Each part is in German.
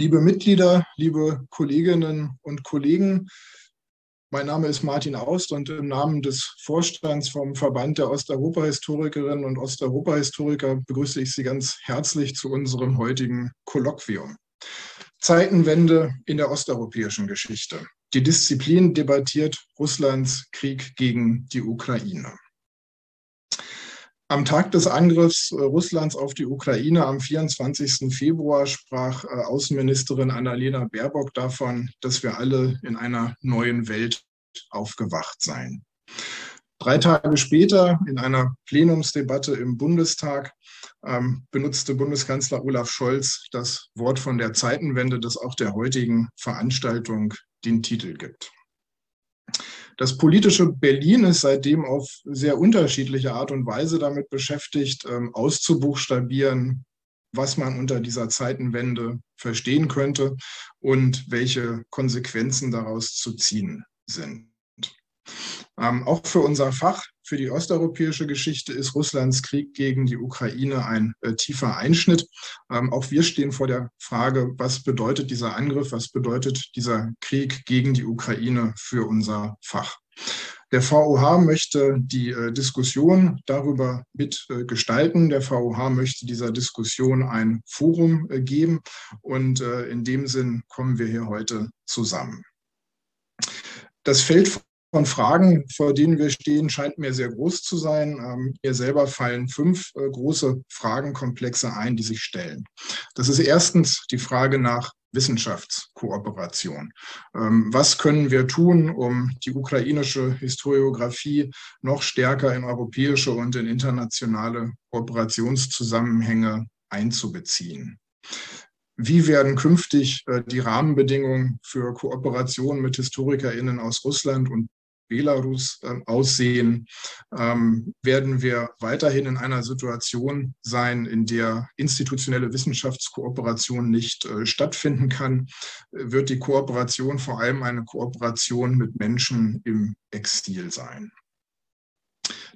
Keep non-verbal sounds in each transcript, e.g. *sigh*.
Liebe Mitglieder, liebe Kolleginnen und Kollegen, mein Name ist Martin Aust und im Namen des Vorstands vom Verband der Osteuropa-Historikerinnen und Osteuropa-Historiker begrüße ich Sie ganz herzlich zu unserem heutigen Kolloquium. Zeitenwende in der osteuropäischen Geschichte. Die Disziplin debattiert Russlands Krieg gegen die Ukraine. Am Tag des Angriffs äh, Russlands auf die Ukraine am 24. Februar sprach äh, Außenministerin Annalena Baerbock davon, dass wir alle in einer neuen Welt aufgewacht seien. Drei Tage später in einer Plenumsdebatte im Bundestag ähm, benutzte Bundeskanzler Olaf Scholz das Wort von der Zeitenwende, das auch der heutigen Veranstaltung den Titel gibt. Das politische Berlin ist seitdem auf sehr unterschiedliche Art und Weise damit beschäftigt, ähm, auszubuchstabieren, was man unter dieser Zeitenwende verstehen könnte und welche Konsequenzen daraus zu ziehen sind. Ähm, auch für unser Fach, für die osteuropäische Geschichte, ist Russlands Krieg gegen die Ukraine ein äh, tiefer Einschnitt. Ähm, auch wir stehen vor der Frage, was bedeutet dieser Angriff, was bedeutet dieser Krieg gegen die Ukraine für unser Fach. Der VOH möchte die äh, Diskussion darüber mitgestalten. Äh, der VOH möchte dieser Diskussion ein Forum äh, geben und äh, in dem Sinn kommen wir hier heute zusammen. Das Feld von Fragen, vor denen wir stehen, scheint mir sehr groß zu sein. Ähm, mir selber fallen fünf äh, große Fragenkomplexe ein, die sich stellen. Das ist erstens die Frage nach Wissenschaftskooperation. Ähm, was können wir tun, um die ukrainische Historiographie noch stärker in europäische und in internationale Kooperationszusammenhänge einzubeziehen? Wie werden künftig äh, die Rahmenbedingungen für Kooperation mit HistorikerInnen aus Russland und Belarus äh, aussehen, ähm, werden wir weiterhin in einer Situation sein, in der institutionelle Wissenschaftskooperation nicht äh, stattfinden kann, wird die Kooperation vor allem eine Kooperation mit Menschen im Exil sein.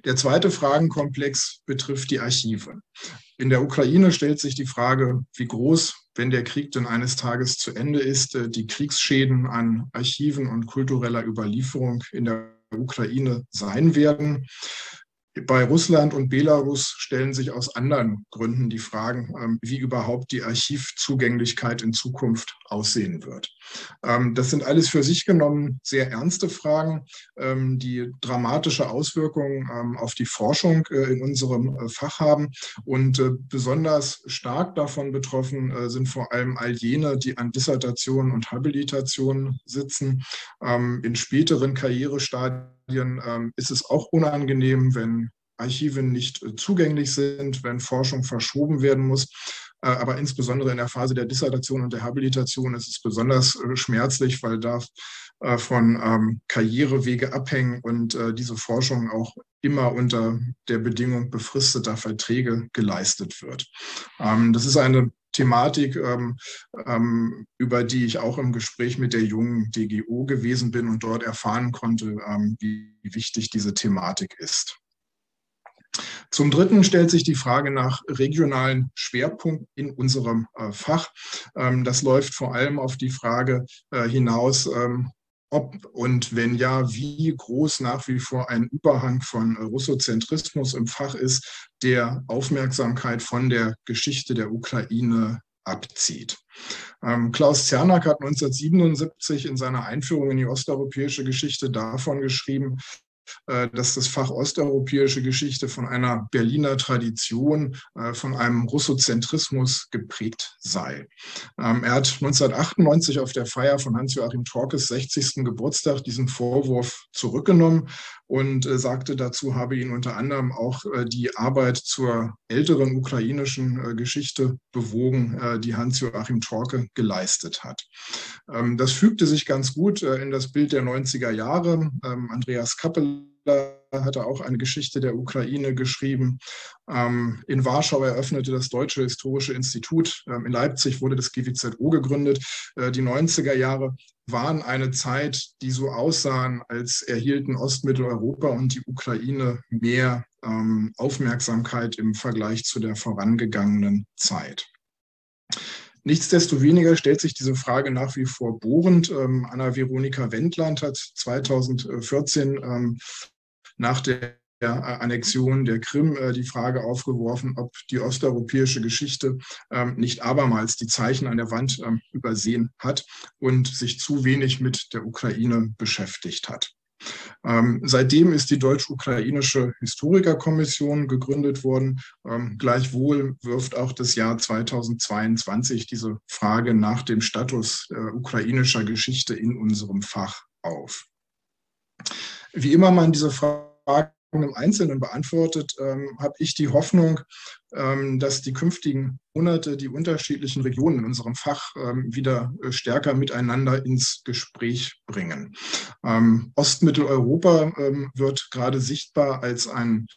Der zweite Fragenkomplex betrifft die Archive. In der Ukraine stellt sich die Frage, wie groß, wenn der Krieg denn eines Tages zu Ende ist, äh, die Kriegsschäden an Archiven und kultureller Überlieferung in der Ukraine sein werden. Bei Russland und Belarus stellen sich aus anderen Gründen die Fragen, ähm, wie überhaupt die Archivzugänglichkeit in Zukunft aussehen wird. Ähm, das sind alles für sich genommen sehr ernste Fragen, ähm, die dramatische Auswirkungen auf die Forschung äh, in unserem äh, Fach haben. Und äh, besonders stark davon betroffen sind vor allem all jene, die an Dissertationen und Habilitationen sitzen. In späteren Karrierestadien ähm, ist es auch unangenehm, wenn Archive nicht äh, zugänglich sind, wenn Forschung verschoben werden muss. Äh, aber insbesondere in der Phase der Dissertation und der Habilitation ist es besonders äh, schmerzlich, weil da von ähm, Karrierewege abhängen und diese Forschung auch immer unter der Bedingung befristeter Verträge geleistet wird. Ähm, das ist eine Thematik, ähm, ähm, über die ich auch im Gespräch mit der jungen DGO gewesen bin und dort erfahren konnte, ähm, wie wichtig diese Thematik ist. Zum Dritten stellt sich die Frage nach regionalen Schwerpunkten in unserem äh, Fach. Ähm, das läuft vor allem auf die Frage äh, hinaus, ähm, ob und wenn ja, wie groß nach wie vor ein Überhang von Russozentrismus im Fach ist, der Aufmerksamkeit von der Geschichte der Ukraine abzieht. Ähm, Klaus Zernak hat 1977 in seiner Einführung in die osteuropäische Geschichte davon geschrieben, dass das Fach osteuropäische Geschichte von einer Berliner Tradition, äh, von einem Russozentrismus geprägt sei. Ähm, er hat 1998 auf der Feier von Hans-Joachim Torkes 60. Geburtstag diesen Vorwurf zurückgenommen und äh, sagte dazu, habe ihn unter anderem auch die Arbeit zur älteren ukrainischen Geschichte bewogen, die Hans-Joachim Torke geleistet hat. Ähm, das fügte sich ganz gut in das Bild der 90er Jahre. Ähm, Andreas Kappel hatte auch eine Geschichte der Ukraine geschrieben. Ähm, in Warschau eröffnete das Deutsche Historische Institut. Ähm, in Leipzig wurde das GWZO gegründet. Äh, die 90er Jahre waren eine Zeit, die so aussahen, als erhielten Ostmitteleuropa und die Ukraine mehr ähm, Aufmerksamkeit im Vergleich zu der vorangegangenen Zeit. Nichtsdestoweniger stellt sich diese Frage nach wie vor bohrend. Anna-Veronika Wendland hat 2014 ähm, nach der Annexion der Krim äh, die Frage aufgeworfen, ob die osteuropäische Geschichte ähm, nicht abermals die Zeichen an der Wand ähm, übersehen hat und sich zu wenig mit der Ukraine beschäftigt hat. Ähm, seitdem ist die deutsch-ukrainische Historikerkommission gegründet worden. Ähm, gleichwohl wirft auch das Jahr 2022 diese Frage nach dem Status äh, ukrainischer Geschichte in unserem Fach auf. Wie immer man diese Frage im Einzelnen beantwortet, ähm, habe ich die Hoffnung, ähm, dass die künftigen Monate die unterschiedlichen Regionen in unserem Fach ähm, wieder äh, stärker miteinander ins Gespräch bringen. Ähm, Ostmitteleuropa ähm, wird gerade sichtbar als ein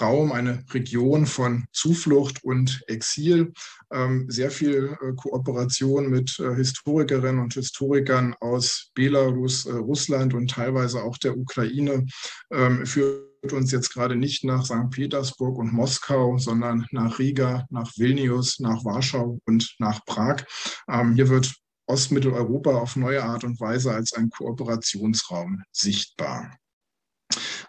Raum, eine Region von Zuflucht und Exil, ähm, sehr viel äh, Kooperation mit äh, Historikerinnen und Historikern aus Belarus, äh, Russland und teilweise auch der Ukraine ähm, führt uns jetzt gerade nicht nach St. Petersburg und Moskau, sondern nach Riga, nach Vilnius, nach Warschau und nach Prag. Ähm, hier wird Ostmitteleuropa auf neue Art und Weise als ein Kooperationsraum sichtbar.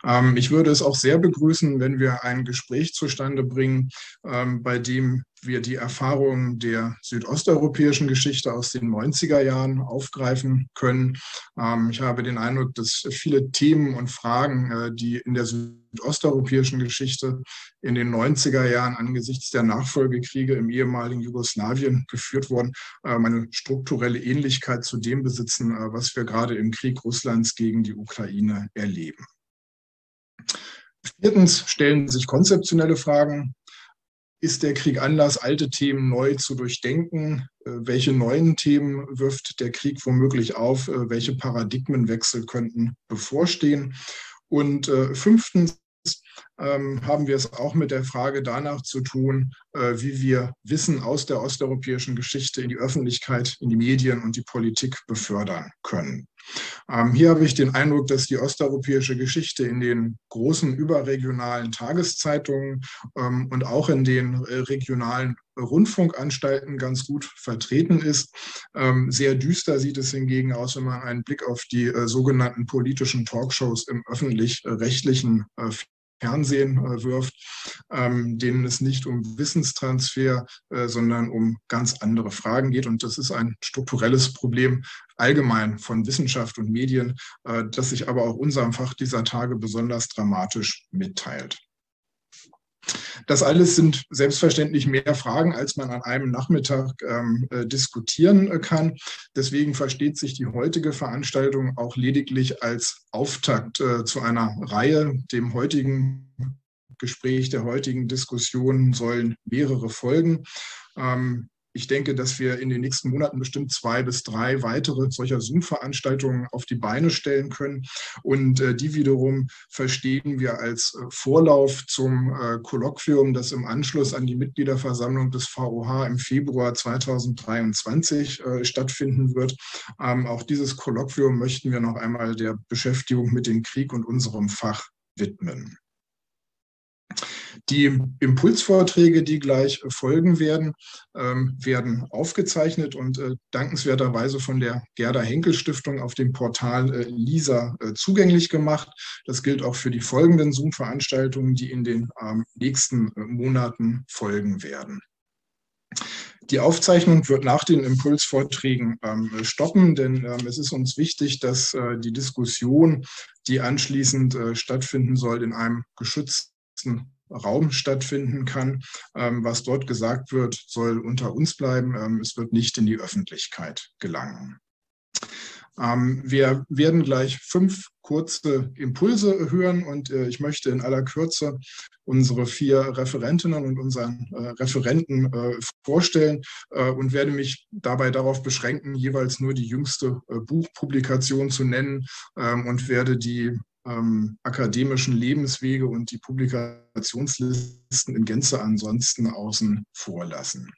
Ähm, ich würde es auch sehr begrüßen, wenn wir ein Gespräch zustande bringen, ähm, bei dem wir die Erfahrungen der südosteuropäischen Geschichte aus den 90er Jahren aufgreifen können. Ähm, ich habe den Eindruck, dass viele Themen und Fragen, äh, die in der südosteuropäischen Geschichte in den 90er Jahren angesichts der Nachfolgekriege im ehemaligen Jugoslawien geführt wurden, eine strukturelle Ähnlichkeit zu dem besitzen, äh, was wir gerade im Krieg Russlands gegen die Ukraine erleben. Viertens stellen sich konzeptionelle Fragen. Ist der Krieg Anlass, alte Themen neu zu durchdenken? Äh, welche neuen Themen wirft der Krieg womöglich auf? Äh, welche Paradigmenwechsel könnten bevorstehen? Und äh, fünftens haben wir es auch mit der Frage danach zu tun, äh, wie wir Wissen aus der osteuropäischen Geschichte in die Öffentlichkeit, in die Medien und die Politik befördern können. Ähm, hier habe ich den Eindruck, dass die osteuropäische Geschichte in den großen überregionalen Tageszeitungen ähm, und auch in den äh, regionalen Rundfunkanstalten ganz gut vertreten ist. Ähm, sehr düster sieht es hingegen aus, wenn man einen Blick auf die äh, sogenannten politischen Talkshows im öffentlich-rechtlichen Fernsehen äh, wirft, ähm, denen es nicht um Wissenstransfer, äh, sondern um ganz andere Fragen geht. Und das ist ein strukturelles Problem allgemein von Wissenschaft und Medien, äh, das sich aber auch unserem Fach dieser Tage besonders dramatisch mitteilt. Das alles sind selbstverständlich mehr Fragen, als man an einem Nachmittag ähm, äh, diskutieren äh, kann. Deswegen versteht sich die heutige Veranstaltung auch lediglich als Auftakt äh, zu einer Reihe. Dem heutigen Gespräch, der heutigen Diskussion sollen mehrere folgen. Ähm, ich denke, dass wir in den nächsten Monaten bestimmt zwei bis drei weitere solcher Zoom-Veranstaltungen auf die Beine stellen können. Und äh, die wiederum verstehen wir als äh, Vorlauf zum äh, Kolloquium, das im Anschluss an die Mitgliederversammlung des VOH im Februar 2023 äh, stattfinden wird. Ähm, auch dieses Kolloquium möchten wir noch einmal der Beschäftigung mit dem Krieg und unserem Fach widmen. Die Impulsvorträge, die gleich folgen werden, ähm, werden aufgezeichnet und äh, dankenswerterweise von der Gerda Henkel Stiftung auf dem Portal äh, LISA äh, zugänglich gemacht. Das gilt auch für die folgenden Zoom-Veranstaltungen, die in den ähm, nächsten Monaten folgen werden. Die Aufzeichnung wird nach den Impulsvorträgen ähm, stoppen, denn ähm, es ist uns wichtig, dass äh, die Diskussion, die anschließend äh, stattfinden soll, in einem geschützten Raum stattfinden kann. Ähm, was dort gesagt wird, soll unter uns bleiben. Ähm, es wird nicht in die Öffentlichkeit gelangen. Ähm, wir werden gleich fünf kurze Impulse hören und äh, ich möchte in aller Kürze unsere vier Referentinnen und unseren äh, Referenten äh, vorstellen und werde mich dabei darauf beschränken, jeweils nur die jüngste Buchpublikation zu nennen und werde die ähm, akademischen Lebenswege und die Publikationslisten in Gänze ansonsten außen vor lassen.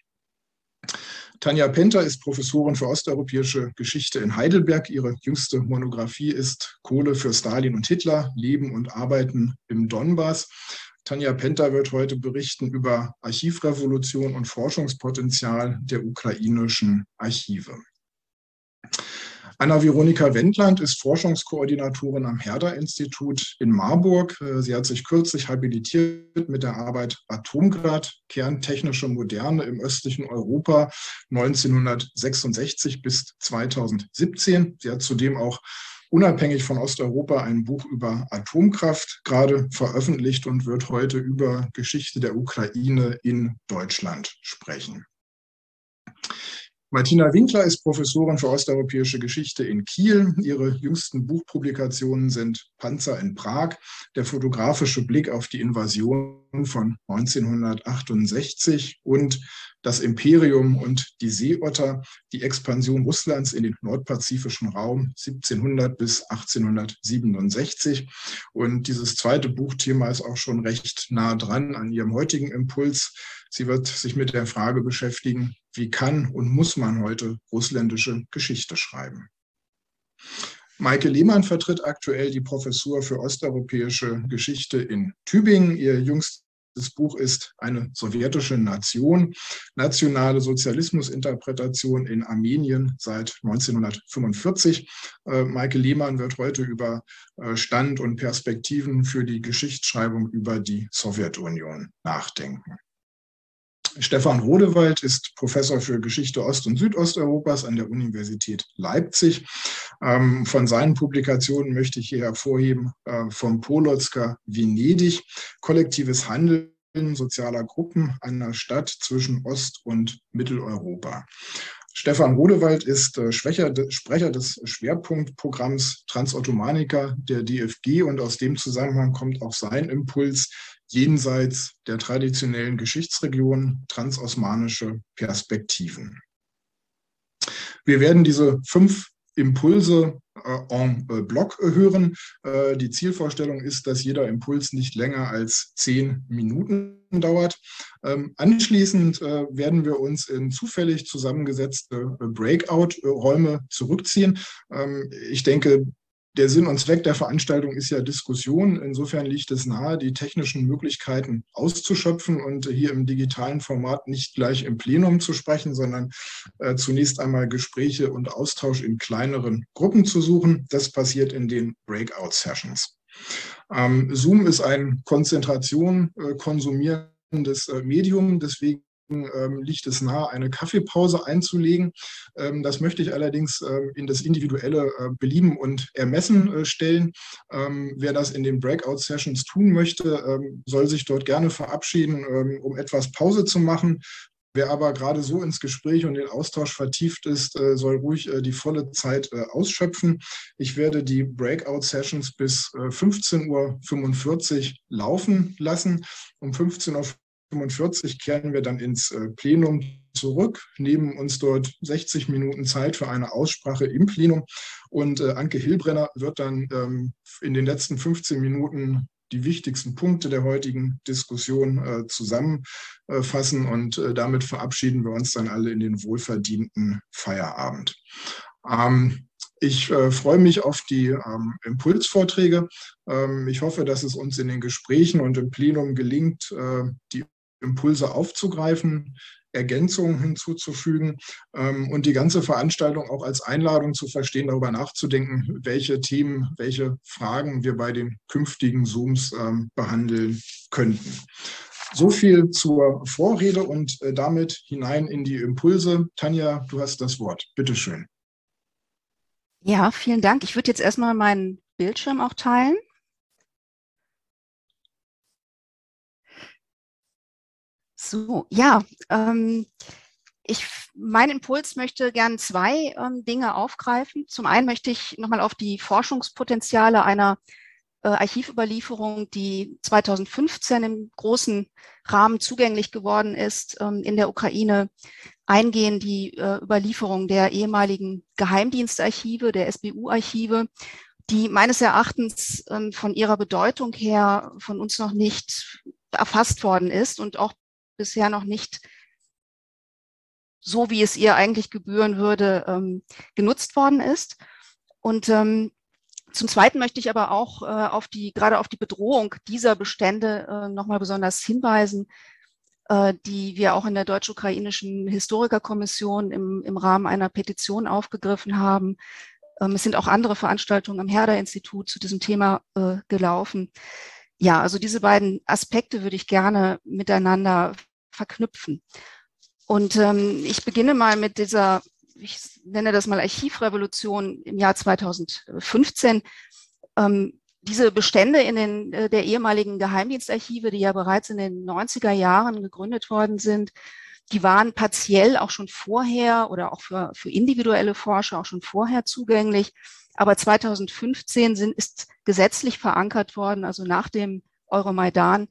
Tanja Penter ist Professorin für osteuropäische Geschichte in Heidelberg. Ihre jüngste Monographie ist Kohle für Stalin und Hitler, Leben und Arbeiten im Donbass. Tanja Penta wird heute berichten über Archivrevolution und Forschungspotenzial der ukrainischen Archive. Anna-Veronika Wendland ist Forschungskoordinatorin am Herder-Institut in Marburg. Äh, sie hat sich kürzlich habilitiert mit der Arbeit Atomgrad, kerntechnische Moderne im östlichen Europa 1966 bis 2017. Sie hat zudem auch unabhängig von Osteuropa ein Buch über Atomkraft gerade veröffentlicht und wird heute über Geschichte der Ukraine in Deutschland sprechen. Martina Winkler ist Professorin für osteuropäische Geschichte in Kiel. Ihre jüngsten Buchpublikationen sind Panzer in Prag, der fotografische Blick auf die Invasion von 1968 und das Imperium und die Seeotter, die Expansion Russlands in den nordpazifischen Raum 1700 bis 1867. Und dieses zweite Buchthema ist auch schon recht nah dran an ihrem heutigen Impuls. Sie wird sich mit der Frage beschäftigen, wie kann und muss man heute russländische Geschichte schreiben. Maike Lehmann vertritt aktuell die Professur für osteuropäische Geschichte in Tübingen. Ihr jüngstes Buch ist eine sowjetische Nation, nationale Sozialismusinterpretation in Armenien seit 1945. Äh, Maike Lehmann wird heute über äh, Stand und Perspektiven für die Geschichtsschreibung über die Sowjetunion nachdenken. Stefan Rodewald ist Professor für Geschichte Ost- und Südosteuropas an der Universität Leipzig. Ähm, von seinen Publikationen möchte ich hier hervorheben äh, vom Polotska Venedig, kollektives Handeln sozialer Gruppen einer Stadt zwischen Ost- und Mitteleuropa. Stefan Rodewald ist äh, Sprecher des Schwerpunktprogramms Transottomanika der DFG und aus dem Zusammenhang kommt auch sein Impuls jenseits der traditionellen Geschichtsregion transosmanische Perspektiven. Wir werden diese fünf Impulse äh, en äh, bloc hören. Äh, die Zielvorstellung ist, dass jeder Impuls nicht länger als zehn Minuten dauert. Ähm, anschließend werden wir uns in zufällig zusammengesetzte Breakout-Räume zurückziehen. Ähm, ich denke, der Sinn und Zweck der Veranstaltung ist ja Diskussion. Insofern liegt es nahe, die technischen Möglichkeiten auszuschöpfen und hier im digitalen Format nicht gleich im Plenum zu sprechen, sondern äh, zunächst einmal Gespräche und Austausch in kleineren Gruppen zu suchen. Das passiert in den Breakout-Sessions. Ähm, Zoom ist ein Konzentration äh, konsumierendes äh, Medium, deswegen ähm, liegt es nahe, eine Kaffeepause einzulegen. Ähm, das möchte ich allerdings ähm, in das individuelle äh, Belieben und Ermessen äh, stellen. Ähm, wer das in den Breakout-Sessions tun möchte, ähm, soll sich dort gerne verabschieden, ähm, um etwas Pause zu machen. Wer aber gerade so ins Gespräch und den Austausch vertieft ist, äh, soll ruhig äh, die volle Zeit äh, ausschöpfen. Ich werde die Breakout-Sessions bis 15.45 Uhr laufen lassen. Um 15.45 Uhr 45 kehren wir dann ins äh, Plenum zurück, nehmen uns dort 60 Minuten Zeit für eine Aussprache im Plenum und äh, Anke Hilbrenner wird dann ähm, in den letzten 15 Minuten die wichtigsten Punkte der heutigen Diskussion äh, zusammenfassen und damit verabschieden wir uns dann alle in den wohlverdienten Feierabend. Ähm, ich freue mich auf die ähm, Impulsvorträge. Ich hoffe, dass es uns in den Gesprächen und im Plenum gelingt, die Impulse aufzugreifen, Ergänzungen hinzuzufügen ähm, und die ganze Veranstaltung auch als Einladung zu verstehen, darüber nachzudenken, welche Themen, welche Fragen wir bei den künftigen Zooms ähm, behandeln könnten. So viel zur Vorrede und äh, damit hinein in die Impulse. Tanja, du hast das Wort. Bitte schön. Ja, vielen Dank. Ich würde jetzt erstmal meinen Bildschirm auch teilen. So, ja, ähm, ich, mein Impuls möchte gern zwei ähm, Dinge aufgreifen. Zum einen möchte ich nochmal auf die Forschungspotenziale einer äh, Archivüberlieferung, die 2015 im großen Rahmen zugänglich geworden ist, ähm, in der Ukraine eingehen, die äh, Überlieferung der ehemaligen Geheimdienstarchive, der SBU-Archive, die meines Erachtens ähm, von ihrer Bedeutung her von uns noch nicht erfasst worden ist und auch bisher noch nicht so, wie es ihr eigentlich gebühren würde, ähm, genutzt worden ist. Und ähm, zum Zweiten möchte ich aber auch äh, auf die, gerade auf die Bedrohung dieser Bestände äh, nochmal besonders hinweisen, äh, die wir auch in der deutsch-ukrainischen Historikerkommission im, im Rahmen einer Petition aufgegriffen haben. Ähm, es sind auch andere Veranstaltungen am Herder-Institut zu diesem Thema äh, gelaufen. Ja, also diese beiden Aspekte würde ich gerne miteinander verknüpfen. Und ähm, ich beginne mal mit dieser ich nenne das mal Archivrevolution im Jahr 2015. Ähm, diese Bestände in den, äh, der ehemaligen Geheimdienstarchive, die ja bereits in den 90er Jahren gegründet worden sind, die waren partiell auch schon vorher oder auch für, für individuelle Forscher auch schon vorher zugänglich. Aber 2015 sind, ist gesetzlich verankert worden, also nach dem Euromaidan,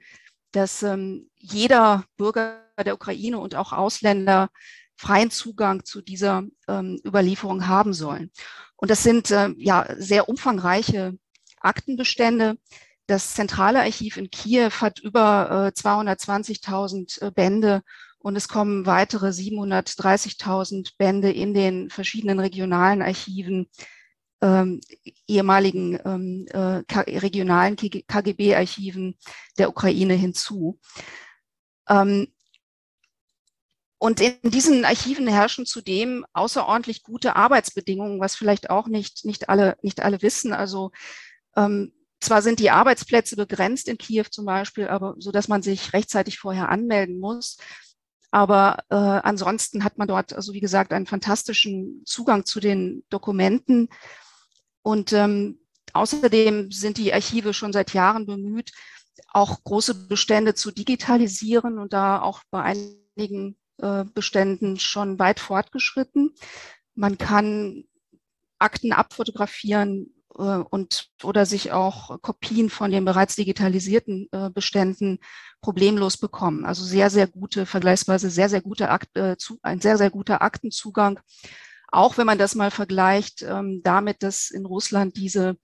dass ähm, jeder Bürger der Ukraine und auch Ausländer freien Zugang zu dieser ähm, Überlieferung haben sollen. Und das sind äh, ja sehr umfangreiche Aktenbestände. Das zentrale Archiv in Kiew hat über äh, 220.000 äh, Bände und es kommen weitere 730.000 Bände in den verschiedenen regionalen Archiven, ähm, ehemaligen ähm, äh, regionalen KGB-Archiven der Ukraine hinzu. Ähm, und in diesen Archiven herrschen zudem außerordentlich gute Arbeitsbedingungen, was vielleicht auch nicht, nicht, alle, nicht alle wissen. Also ähm, zwar sind die Arbeitsplätze begrenzt in Kiew zum Beispiel, aber so dass man sich rechtzeitig vorher anmelden muss. Aber äh, ansonsten hat man dort, also wie gesagt, einen fantastischen Zugang zu den Dokumenten. Und ähm, außerdem sind die Archive schon seit Jahren bemüht, auch große Bestände zu digitalisieren und da auch bei einigen äh, Beständen schon weit fortgeschritten. Man kann Akten abfotografieren äh, und oder sich auch Kopien von den bereits digitalisierten äh, Beständen problemlos bekommen. Also sehr, sehr gute, vergleichsweise sehr, sehr gute Akt, ein sehr, sehr guter Aktenzugang. Auch wenn man das mal vergleicht ähm, damit, dass in Russland diese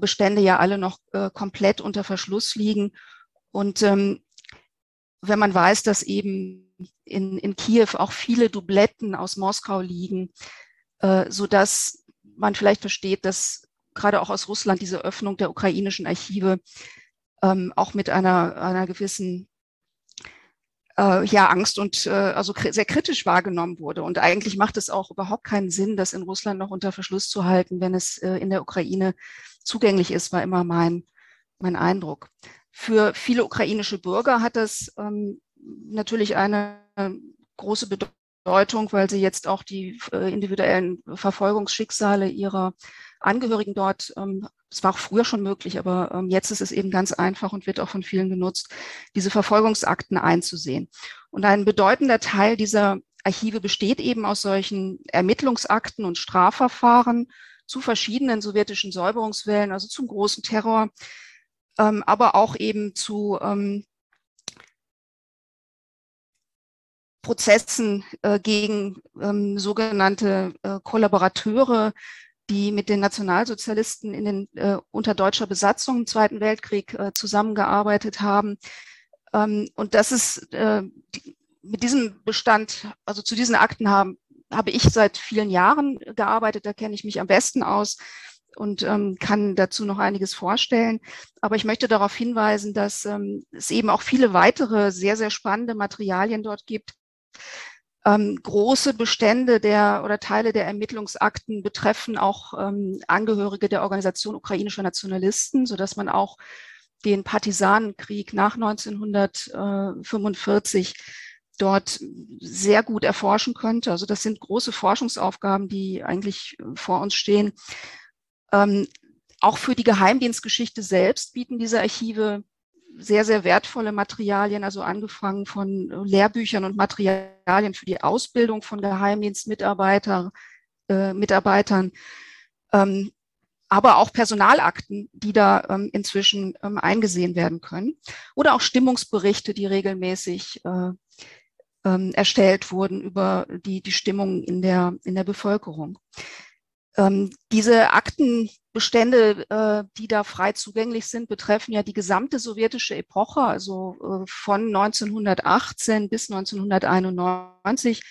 Bestände ja alle noch komplett unter Verschluss liegen. Und ähm, wenn man weiß, dass eben in, in Kiew auch viele Dubletten aus Moskau liegen, äh, so dass man vielleicht versteht, dass gerade auch aus Russland diese Öffnung der ukrainischen Archive ähm, auch mit einer, einer gewissen äh, ja, Angst und äh, also sehr kritisch wahrgenommen wurde. Und eigentlich macht es auch überhaupt keinen Sinn, das in Russland noch unter Verschluss zu halten, wenn es äh, in der Ukraine zugänglich ist, war immer mein, mein Eindruck. Für viele ukrainische Bürger hat das ähm, natürlich eine große Bedeutung, weil sie jetzt auch die äh, individuellen Verfolgungsschicksale ihrer Angehörigen dort, ähm, es war auch früher schon möglich, aber ähm, jetzt ist es eben ganz einfach und wird auch von vielen genutzt, diese Verfolgungsakten einzusehen. Und ein bedeutender Teil dieser Archive besteht eben aus solchen Ermittlungsakten und Strafverfahren zu verschiedenen sowjetischen Säuberungswellen, also zum großen Terror, ähm, aber auch eben zu Prozessen äh, gegen ähm, sogenannte äh, Kollaborateure, die mit den Nationalsozialisten in den, äh, unter deutscher Besatzung im Zweiten Weltkrieg äh, zusammengearbeitet haben. Ähm, und das ist äh, die, mit diesem Bestand, also zu diesen Akten haben, habe ich seit vielen Jahren gearbeitet, da kenne ich mich am besten aus und ähm, kann dazu noch einiges vorstellen. Aber ich möchte darauf hinweisen, dass ähm, es eben auch viele weitere sehr, sehr spannende Materialien dort gibt, ähm, große Bestände der oder Teile der Ermittlungsakten betreffen auch ähm, Angehörige der Organisation ukrainischer Nationalisten, so dass man auch den Partisanenkrieg nach 1945 dort sehr gut erforschen könnte. Also das sind große Forschungsaufgaben, die eigentlich vor uns stehen. Ähm, auch für die Geheimdienstgeschichte selbst bieten diese Archive sehr, sehr wertvolle Materialien, also angefangen von Lehrbüchern und Materialien für die Ausbildung von Geheimdienstmitarbeitern, äh, Mitarbeitern, ähm, aber auch Personalakten, die da ähm, inzwischen ähm, eingesehen werden können. Oder auch Stimmungsberichte, die regelmäßig äh, ähm, erstellt wurden über die, die Stimmung in der, in der Bevölkerung. Ähm, diese Aktenbestände, äh, die da frei zugänglich sind, betreffen ja die gesamte sowjetische Epoche, also äh, von 1918 bis 1991.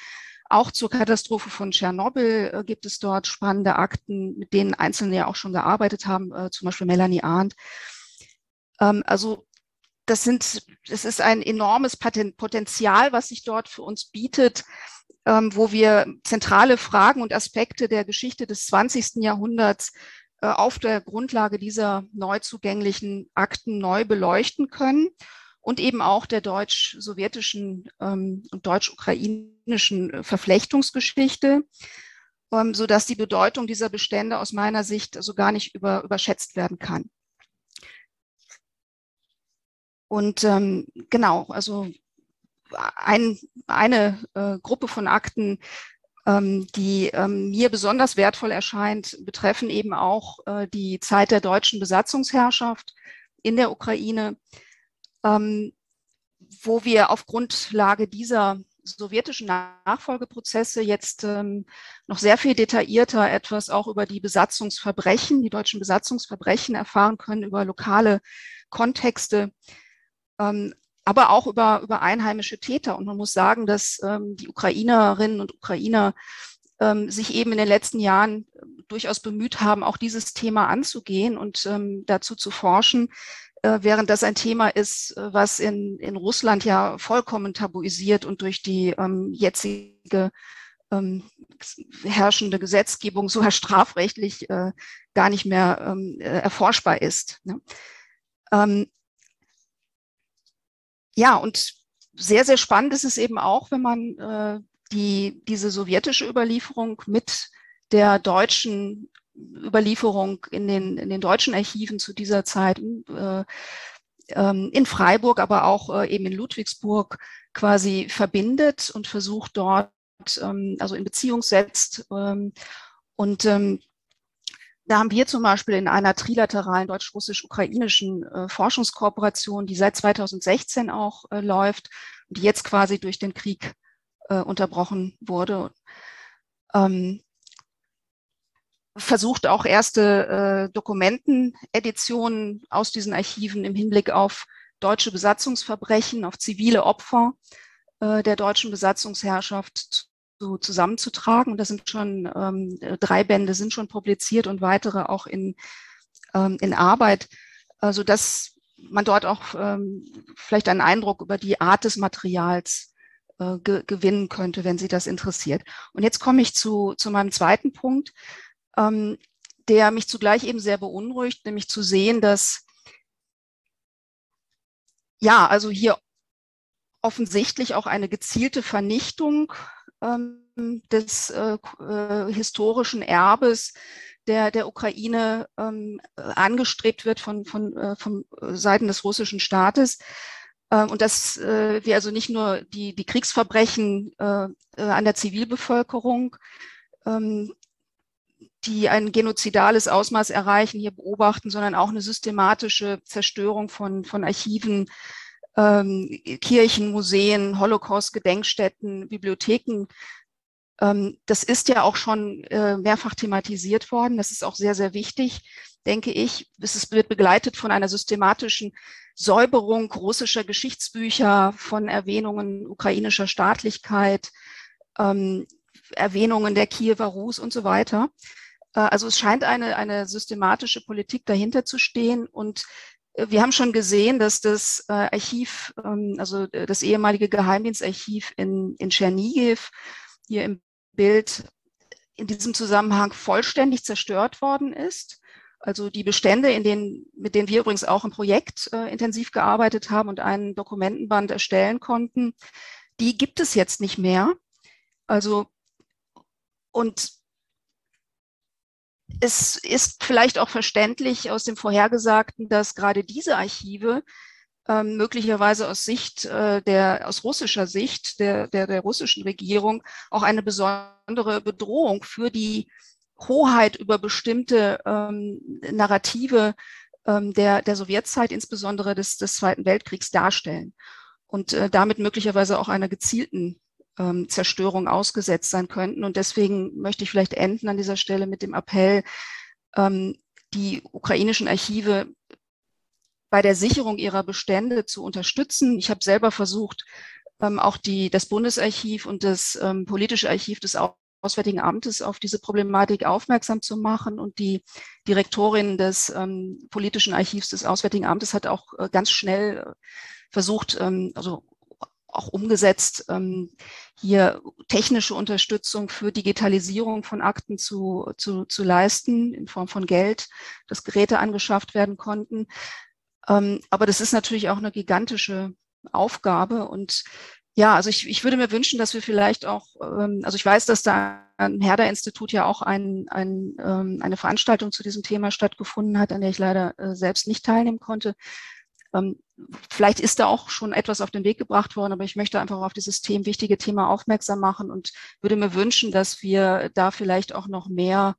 Auch zur Katastrophe von Tschernobyl äh, gibt es dort spannende Akten, mit denen Einzelne ja auch schon gearbeitet haben, äh, zum Beispiel Melanie Arndt. Ähm, also das sind, das ist ein enormes Potenzial, was sich dort für uns bietet, wo wir zentrale Fragen und Aspekte der Geschichte des 20. Jahrhunderts äh, auf der Grundlage dieser neu zugänglichen Akten neu beleuchten können und eben auch der deutsch-sowjetischen ähm, und deutsch-ukrainischen äh, Verflechtungsgeschichte, ähm, so dass die Bedeutung dieser Bestände aus meiner Sicht also gar nicht über, überschätzt werden kann. Und ähm, genau, also ein, eine äh, Gruppe von Akten, ähm, die ähm, mir besonders wertvoll erscheint, betreffen eben auch äh, die Zeit der deutschen Besatzungsherrschaft in der Ukraine ähm, wo wir auf Grundlage dieser sowjetischen Nachfolgeprozesse jetzt ähm, noch sehr viel detaillierter etwas auch über die Besatzungsverbrechen, die deutschen Besatzungsverbrechen erfahren können, über lokale Kontexte, ähm, aber auch über, über einheimische Täter. Und man muss sagen, dass ähm, die Ukrainerinnen und Ukrainer ähm, sich eben in den letzten Jahren durchaus bemüht haben, auch dieses Thema anzugehen und ähm, dazu zu forschen, äh, während das ein Thema ist, äh, was in, in Russland ja vollkommen tabuisiert und durch die ähm, jetzige ähm, herrschende Gesetzgebung sogar *laughs* strafrechtlich äh, gar nicht mehr ähm, äh, erforschbar ist. Ne? Ähm, ja, und sehr, sehr spannend ist es eben auch, wenn man äh, die, diese sowjetische Überlieferung mit der deutschen Überlieferung in den, in den deutschen Archiven zu dieser Zeit äh, ähm, in Freiburg, aber auch äh, eben in Ludwigsburg quasi verbindet und versucht dort, ähm, also in Beziehung setzt. Ähm, und da haben wir zum Beispiel in einer trilateralen deutsch-russisch-ukrainischen äh, Forschungskooperation, die seit 2016 auch äh, läuft und die jetzt quasi durch den Krieg äh, unterbrochen wurde, ähm, versucht auch erste äh, Dokumenteneditionen aus diesen Archiven im Hinblick auf deutsche Besatzungsverbrechen, auf zivile Opfer äh, der deutschen Besatzungsherrschaft zu, zusammenzutragen. Und das sind schon ähm, drei Bände sind schon publiziert und weitere auch in, ähm, in Arbeit, also dass man dort auch ähm, vielleicht einen Eindruck über die Art des Materials äh, ge gewinnen könnte, wenn Sie das interessiert. Und jetzt komme ich zu, zu meinem zweiten Punkt ähm, der mich zugleich eben sehr beunruhigt, nämlich zu sehen, dass ja, also hier offensichtlich auch eine gezielte Vernichtung ähm, des äh, äh, historischen Erbes der, der Ukraine ähm, angestrebt wird von, von, äh, von Seiten des russischen Staates. Ähm, und dass äh, wir also nicht nur die, die Kriegsverbrechen äh, äh, an der Zivilbevölkerung ähm, die ein genozidales Ausmaß erreichen, hier beobachten, sondern auch eine systematische Zerstörung von, von Archiven, ähm, Kirchen, Museen, Holocaust-Gedenkstätten, Bibliotheken. Ähm, das ist ja auch schon äh, mehrfach thematisiert worden. Das ist auch sehr, sehr wichtig, denke ich. Es wird begleitet von einer systematischen Säuberung russischer Geschichtsbücher, von Erwähnungen ukrainischer Staatlichkeit, ähm, Erwähnungen der Kiewer Rus und so weiter. Äh, also es scheint eine, eine systematische Politik dahinter zu stehen und wir haben schon gesehen, dass das äh, Archiv, ähm, also das ehemalige Geheimdienstarchiv in, in Tschernigiv hier im Bild in diesem Zusammenhang vollständig zerstört worden ist. Also die Bestände, in denen, mit denen wir übrigens auch im Projekt äh, intensiv gearbeitet haben und einen Dokumentenband erstellen konnten, die gibt es jetzt nicht mehr. Also und es ist vielleicht auch verständlich aus dem Vorhergesagten, dass gerade diese Archive ähm, möglicherweise aus Sicht äh, der, aus russischer Sicht der, der, der russischen Regierung auch eine besondere Bedrohung für die Hoheit über bestimmte ähm, Narrative ähm, der, der Sowjetzeit, insbesondere des, des Zweiten Weltkriegs, darstellen. Und äh, damit möglicherweise auch einer gezielten ähm, Zerstörung ausgesetzt sein könnten. Und deswegen möchte ich vielleicht enden an dieser Stelle mit dem Appell, ähm, die ukrainischen Archive bei der Sicherung ihrer Bestände zu unterstützen. Ich habe selber versucht, ähm, auch die, das Bundesarchiv und das ähm, politische Archiv des Auswärtigen Amtes auf diese Problematik aufmerksam zu machen. Und die Direktorin des ähm, politischen Archivs des Auswärtigen Amtes hat auch äh, ganz schnell äh, versucht, ähm, also auch umgesetzt, ähm, hier technische Unterstützung für Digitalisierung von Akten zu, zu, zu leisten in Form von Geld, dass Geräte angeschafft werden konnten. Ähm, aber das ist natürlich auch eine gigantische Aufgabe und ja, also ich, ich würde mir wünschen, dass wir vielleicht auch, ähm, also ich weiß, dass da am Herder-Institut ja auch ein, ein, ähm, eine Veranstaltung zu diesem Thema stattgefunden hat, an der ich leider äh, selbst nicht teilnehmen konnte. Ähm, vielleicht ist da auch schon etwas auf den Weg gebracht worden, aber ich möchte einfach auf dieses Thema, wichtige Thema aufmerksam machen und würde mir wünschen, dass wir da vielleicht auch noch mehr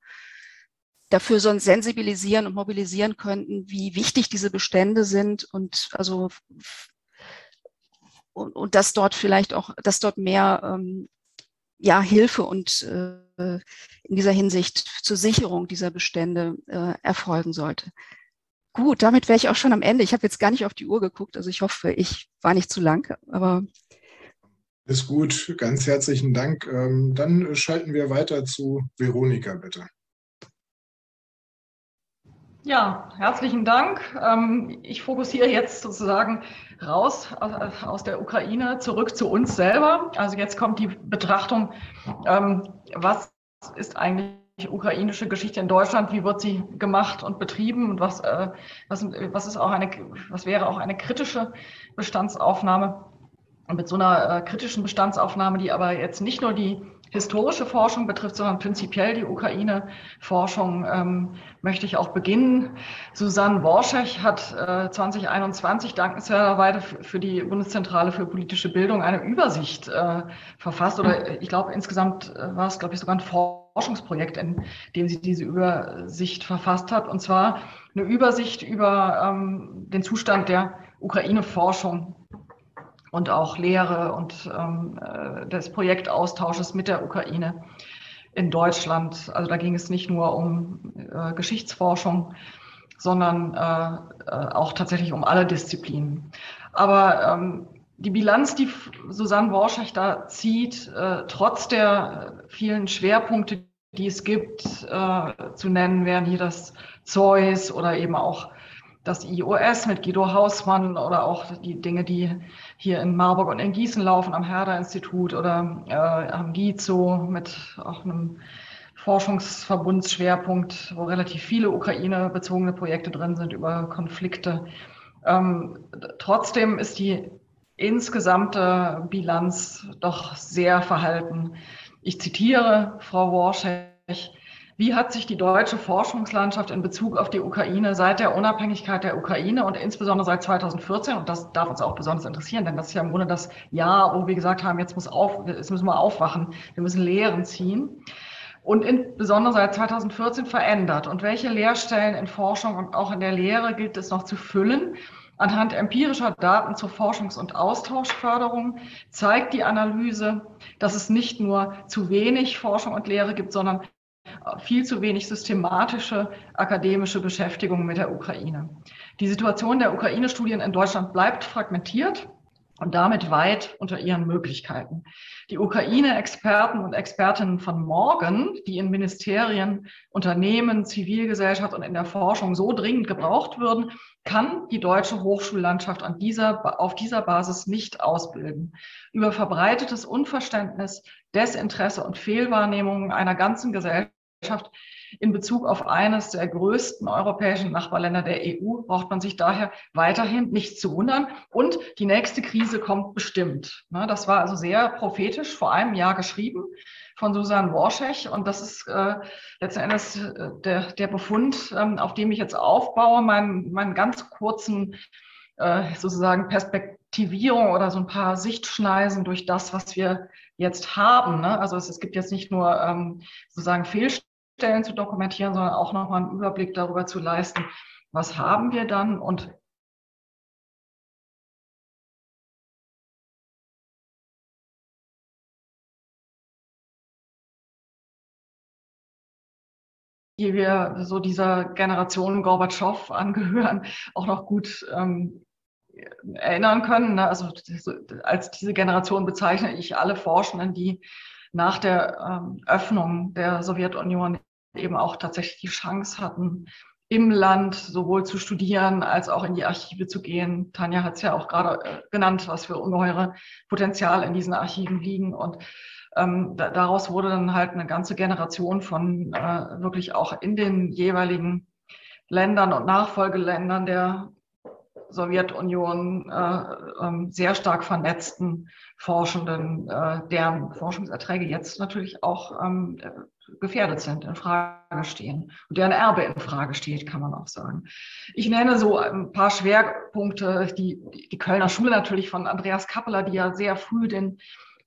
dafür so sensibilisieren und mobilisieren könnten, wie wichtig diese Bestände sind und also und, und dass dort vielleicht auch, dass dort mehr ähm, ja, Hilfe und äh, in dieser Hinsicht zur Sicherung dieser Bestände äh, erfolgen sollte. Gut, damit wäre ich auch schon am Ende. Ich habe jetzt gar nicht auf die Uhr geguckt, also ich hoffe, ich war nicht zu lang, aber ist gut, ganz herzlichen Dank. Ähm, dann schalten wir weiter zu Veronika, bitte. Ja, herzlichen Dank. Ähm, ich fokussiere jetzt sozusagen raus aus der Ukraine zurück zu uns selber. Also jetzt kommt die Betrachtung, ähm, was ist eigentlich ukrainische Geschichte in Deutschland, wie wird sie gemacht und betrieben und was, äh, was, was, ist auch eine, was wäre auch eine kritische Bestandsaufnahme. Und mit so einer äh, kritischen Bestandsaufnahme, die aber jetzt nicht nur die historische Forschung betrifft, sondern prinzipiell die Ukraine-Forschung, ähm, möchte ich auch beginnen. Susanne Worschech hat äh, 2021 dankenswerterweise für die Bundeszentrale für politische Bildung eine Übersicht äh, verfasst. Oder ich glaube, insgesamt äh, war es, glaube ich, sogar ein Forschungsprojekt, in dem sie diese Übersicht verfasst hat. Und zwar eine Übersicht über ähm, den Zustand der Ukraine-Forschung und auch Lehre und ähm, äh, des Projektaustausches mit der Ukraine in Deutschland. Also da ging es nicht nur um äh, Geschichtsforschung, sondern äh, äh, auch tatsächlich um alle Disziplinen. Aber ähm, die Bilanz, die Susanne Worschach da zieht, äh, trotz der vielen Schwerpunkte, die es gibt, äh, zu nennen wären hier das Zeus oder eben auch das IOS mit Guido Hausmann oder auch die Dinge, die hier in Marburg und in Gießen laufen am Herder-Institut oder äh, am GIZO mit auch einem Forschungsverbundsschwerpunkt, wo relativ viele Ukraine-bezogene Projekte drin sind über Konflikte. Ähm, trotzdem ist die insgesamte Bilanz doch sehr verhalten. Ich zitiere Frau Worschech, wie hat sich die deutsche Forschungslandschaft in Bezug auf die Ukraine seit der Unabhängigkeit der Ukraine und insbesondere seit 2014, und das darf uns auch besonders interessieren, denn das ist ja im Grunde das Jahr, wo wir gesagt haben, jetzt, muss auf, jetzt müssen wir aufwachen, wir müssen Lehren ziehen. Und insbesondere seit 2014 verändert. Und welche Lehrstellen in Forschung und auch in der Lehre gilt es noch zu füllen? Anhand empirischer Daten zur Forschungs- und Austauschförderung zeigt die Analyse, dass es nicht nur zu wenig Forschung und Lehre gibt, sondern viel zu wenig systematische akademische Beschäftigung mit der Ukraine. Die Situation der Ukraine-Studien in Deutschland bleibt fragmentiert und damit weit unter ihren Möglichkeiten. Die Ukraine-Experten und Expertinnen von morgen, die in Ministerien, Unternehmen, Zivilgesellschaft und in der Forschung so dringend gebraucht würden, kann die deutsche Hochschullandschaft an dieser, auf dieser Basis nicht ausbilden. Über verbreitetes Unverständnis, Desinteresse und Fehlwahrnehmungen einer ganzen Gesellschaft in Bezug auf eines der größten europäischen Nachbarländer der EU braucht man sich daher weiterhin nicht zu wundern. Und die nächste Krise kommt bestimmt. Das war also sehr prophetisch vor einem Jahr geschrieben von Susanne Worschech. Und das ist äh, letzten Endes äh, der, der Befund, ähm, auf dem ich jetzt aufbaue, meinen, meinen ganz kurzen äh, sozusagen Perspektivierung oder so ein paar Sichtschneisen durch das, was wir jetzt haben. Ne? Also es, es gibt jetzt nicht nur ähm, sozusagen Fehlstellen, Stellen zu dokumentieren, sondern auch nochmal einen Überblick darüber zu leisten, was haben wir dann und die wir so dieser Generation Gorbatschow angehören, auch noch gut ähm, erinnern können. Ne? Also als diese Generation bezeichne ich alle Forschenden, die nach der ähm, Öffnung der Sowjetunion eben auch tatsächlich die Chance hatten, im Land sowohl zu studieren als auch in die Archive zu gehen. Tanja hat es ja auch gerade äh, genannt, was für ungeheure Potenzial in diesen Archiven liegen. Und ähm, da, daraus wurde dann halt eine ganze Generation von äh, wirklich auch in den jeweiligen Ländern und Nachfolgeländern der Sowjetunion äh, ähm, sehr stark vernetzten Forschenden, äh, deren Forschungserträge jetzt natürlich auch ähm, gefährdet sind, in Frage stehen und deren Erbe in Frage steht, kann man auch sagen. Ich nenne so ein paar Schwerpunkte, die, die Kölner Schule natürlich von Andreas Kappeler, die ja sehr früh den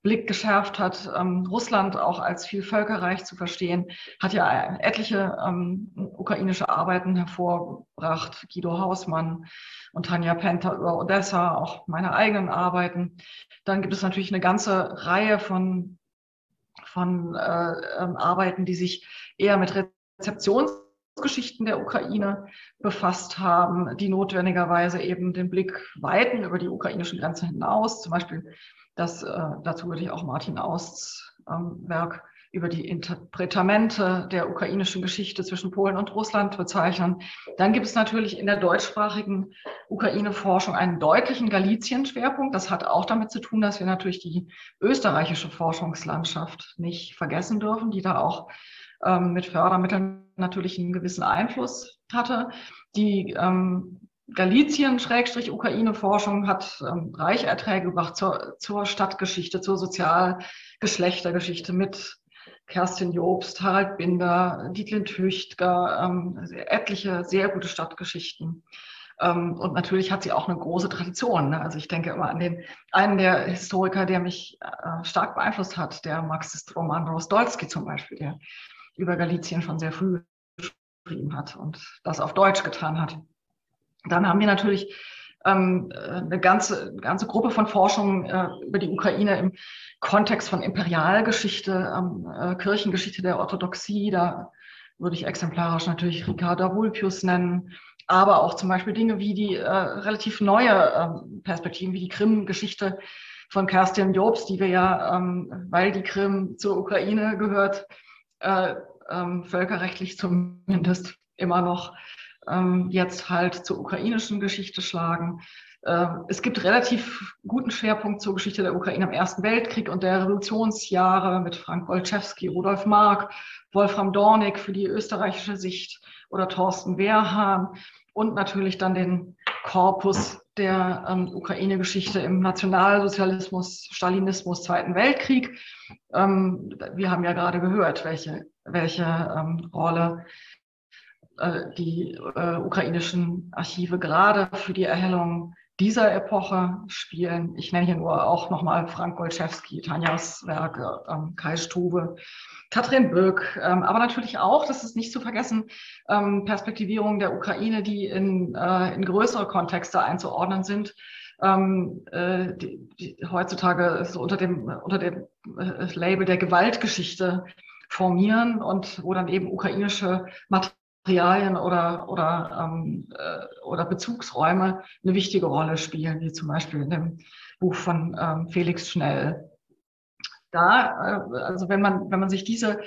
Blick geschärft hat, ähm, Russland auch als Vielvölkerreich zu verstehen, hat ja etliche ähm, ukrainische Arbeiten hervorgebracht, Guido Hausmann und Tanja Penter über Odessa, auch meine eigenen Arbeiten. Dann gibt es natürlich eine ganze Reihe von, von äh, ähm, Arbeiten, die sich eher mit Rezeptionsgeschichten der Ukraine befasst haben, die notwendigerweise eben den Blick weiten über die ukrainischen Grenzen hinaus, zum Beispiel das, äh, dazu würde ich auch Martin Austs ähm, Werk über die Interpretamente der ukrainischen Geschichte zwischen Polen und Russland bezeichnen. Dann gibt es natürlich in der deutschsprachigen Ukraine-Forschung einen deutlichen Galizien-Schwerpunkt. Das hat auch damit zu tun, dass wir natürlich die österreichische Forschungslandschaft nicht vergessen dürfen, die da auch ähm, mit Fördermitteln natürlich einen gewissen Einfluss hatte. Die ähm, Galizien-Ukraine-Forschung hat ähm, reiche Erträge gebracht zur, zur Stadtgeschichte, zur Sozialgeschlechtergeschichte mit Kerstin Jobst, Harald Binder, Dietlin Tüchtger, ähm, etliche sehr gute Stadtgeschichten. Ähm, und natürlich hat sie auch eine große Tradition. Ne? Also ich denke immer an den einen der Historiker, der mich äh, stark beeinflusst hat, der Marxist Roman Rostolski zum Beispiel, der über Galizien schon sehr früh geschrieben hat und das auf Deutsch getan hat. Dann haben wir natürlich ähm, eine ganze, ganze Gruppe von Forschungen äh, über die Ukraine im Kontext von Imperialgeschichte, ähm, äh, Kirchengeschichte der Orthodoxie. Da würde ich exemplarisch natürlich Ricarda Vulpius nennen, aber auch zum Beispiel Dinge wie die äh, relativ neue äh, Perspektiven, wie die Krim-Geschichte von Kerstin Jobs, die wir ja, ähm, weil die Krim zur Ukraine gehört, äh, ähm, völkerrechtlich zumindest immer noch ähm, jetzt halt zur ukrainischen Geschichte schlagen. Äh, es gibt relativ guten Schwerpunkt zur Geschichte der Ukraine im Ersten Weltkrieg und der Revolutionsjahre mit Frank Wolczewski, Rudolf Mark, Wolfram Dornig für die österreichische Sicht oder Thorsten Wehrhahn und natürlich dann den Korpus der ähm, Ukraine-Geschichte im Nationalsozialismus, Stalinismus, Zweiten Weltkrieg. Ähm, wir haben ja gerade gehört, welche, welche ähm, Rolle die äh, ukrainischen Archive gerade für die Erhellung dieser Epoche spielen. Ich nenne hier nur auch nochmal Frank Golczewski, Tanjas Werke, ähm, Kai Stube, Katrin Böck, ähm, aber natürlich auch, das ist nicht zu vergessen, ähm, Perspektivierung der Ukraine, die in, äh, in größere Kontexte einzuordnen sind. Äh, die, die heutzutage so unter dem, unter dem äh, Label der Gewaltgeschichte formieren und wo dann eben ukrainische Materialien Materialien oder, oder, ähm, äh, oder Bezugsräume eine wichtige Rolle spielen, wie zum Beispiel in dem Buch von ähm, Felix Schnell. Da, äh, also wenn man, wenn man sich diese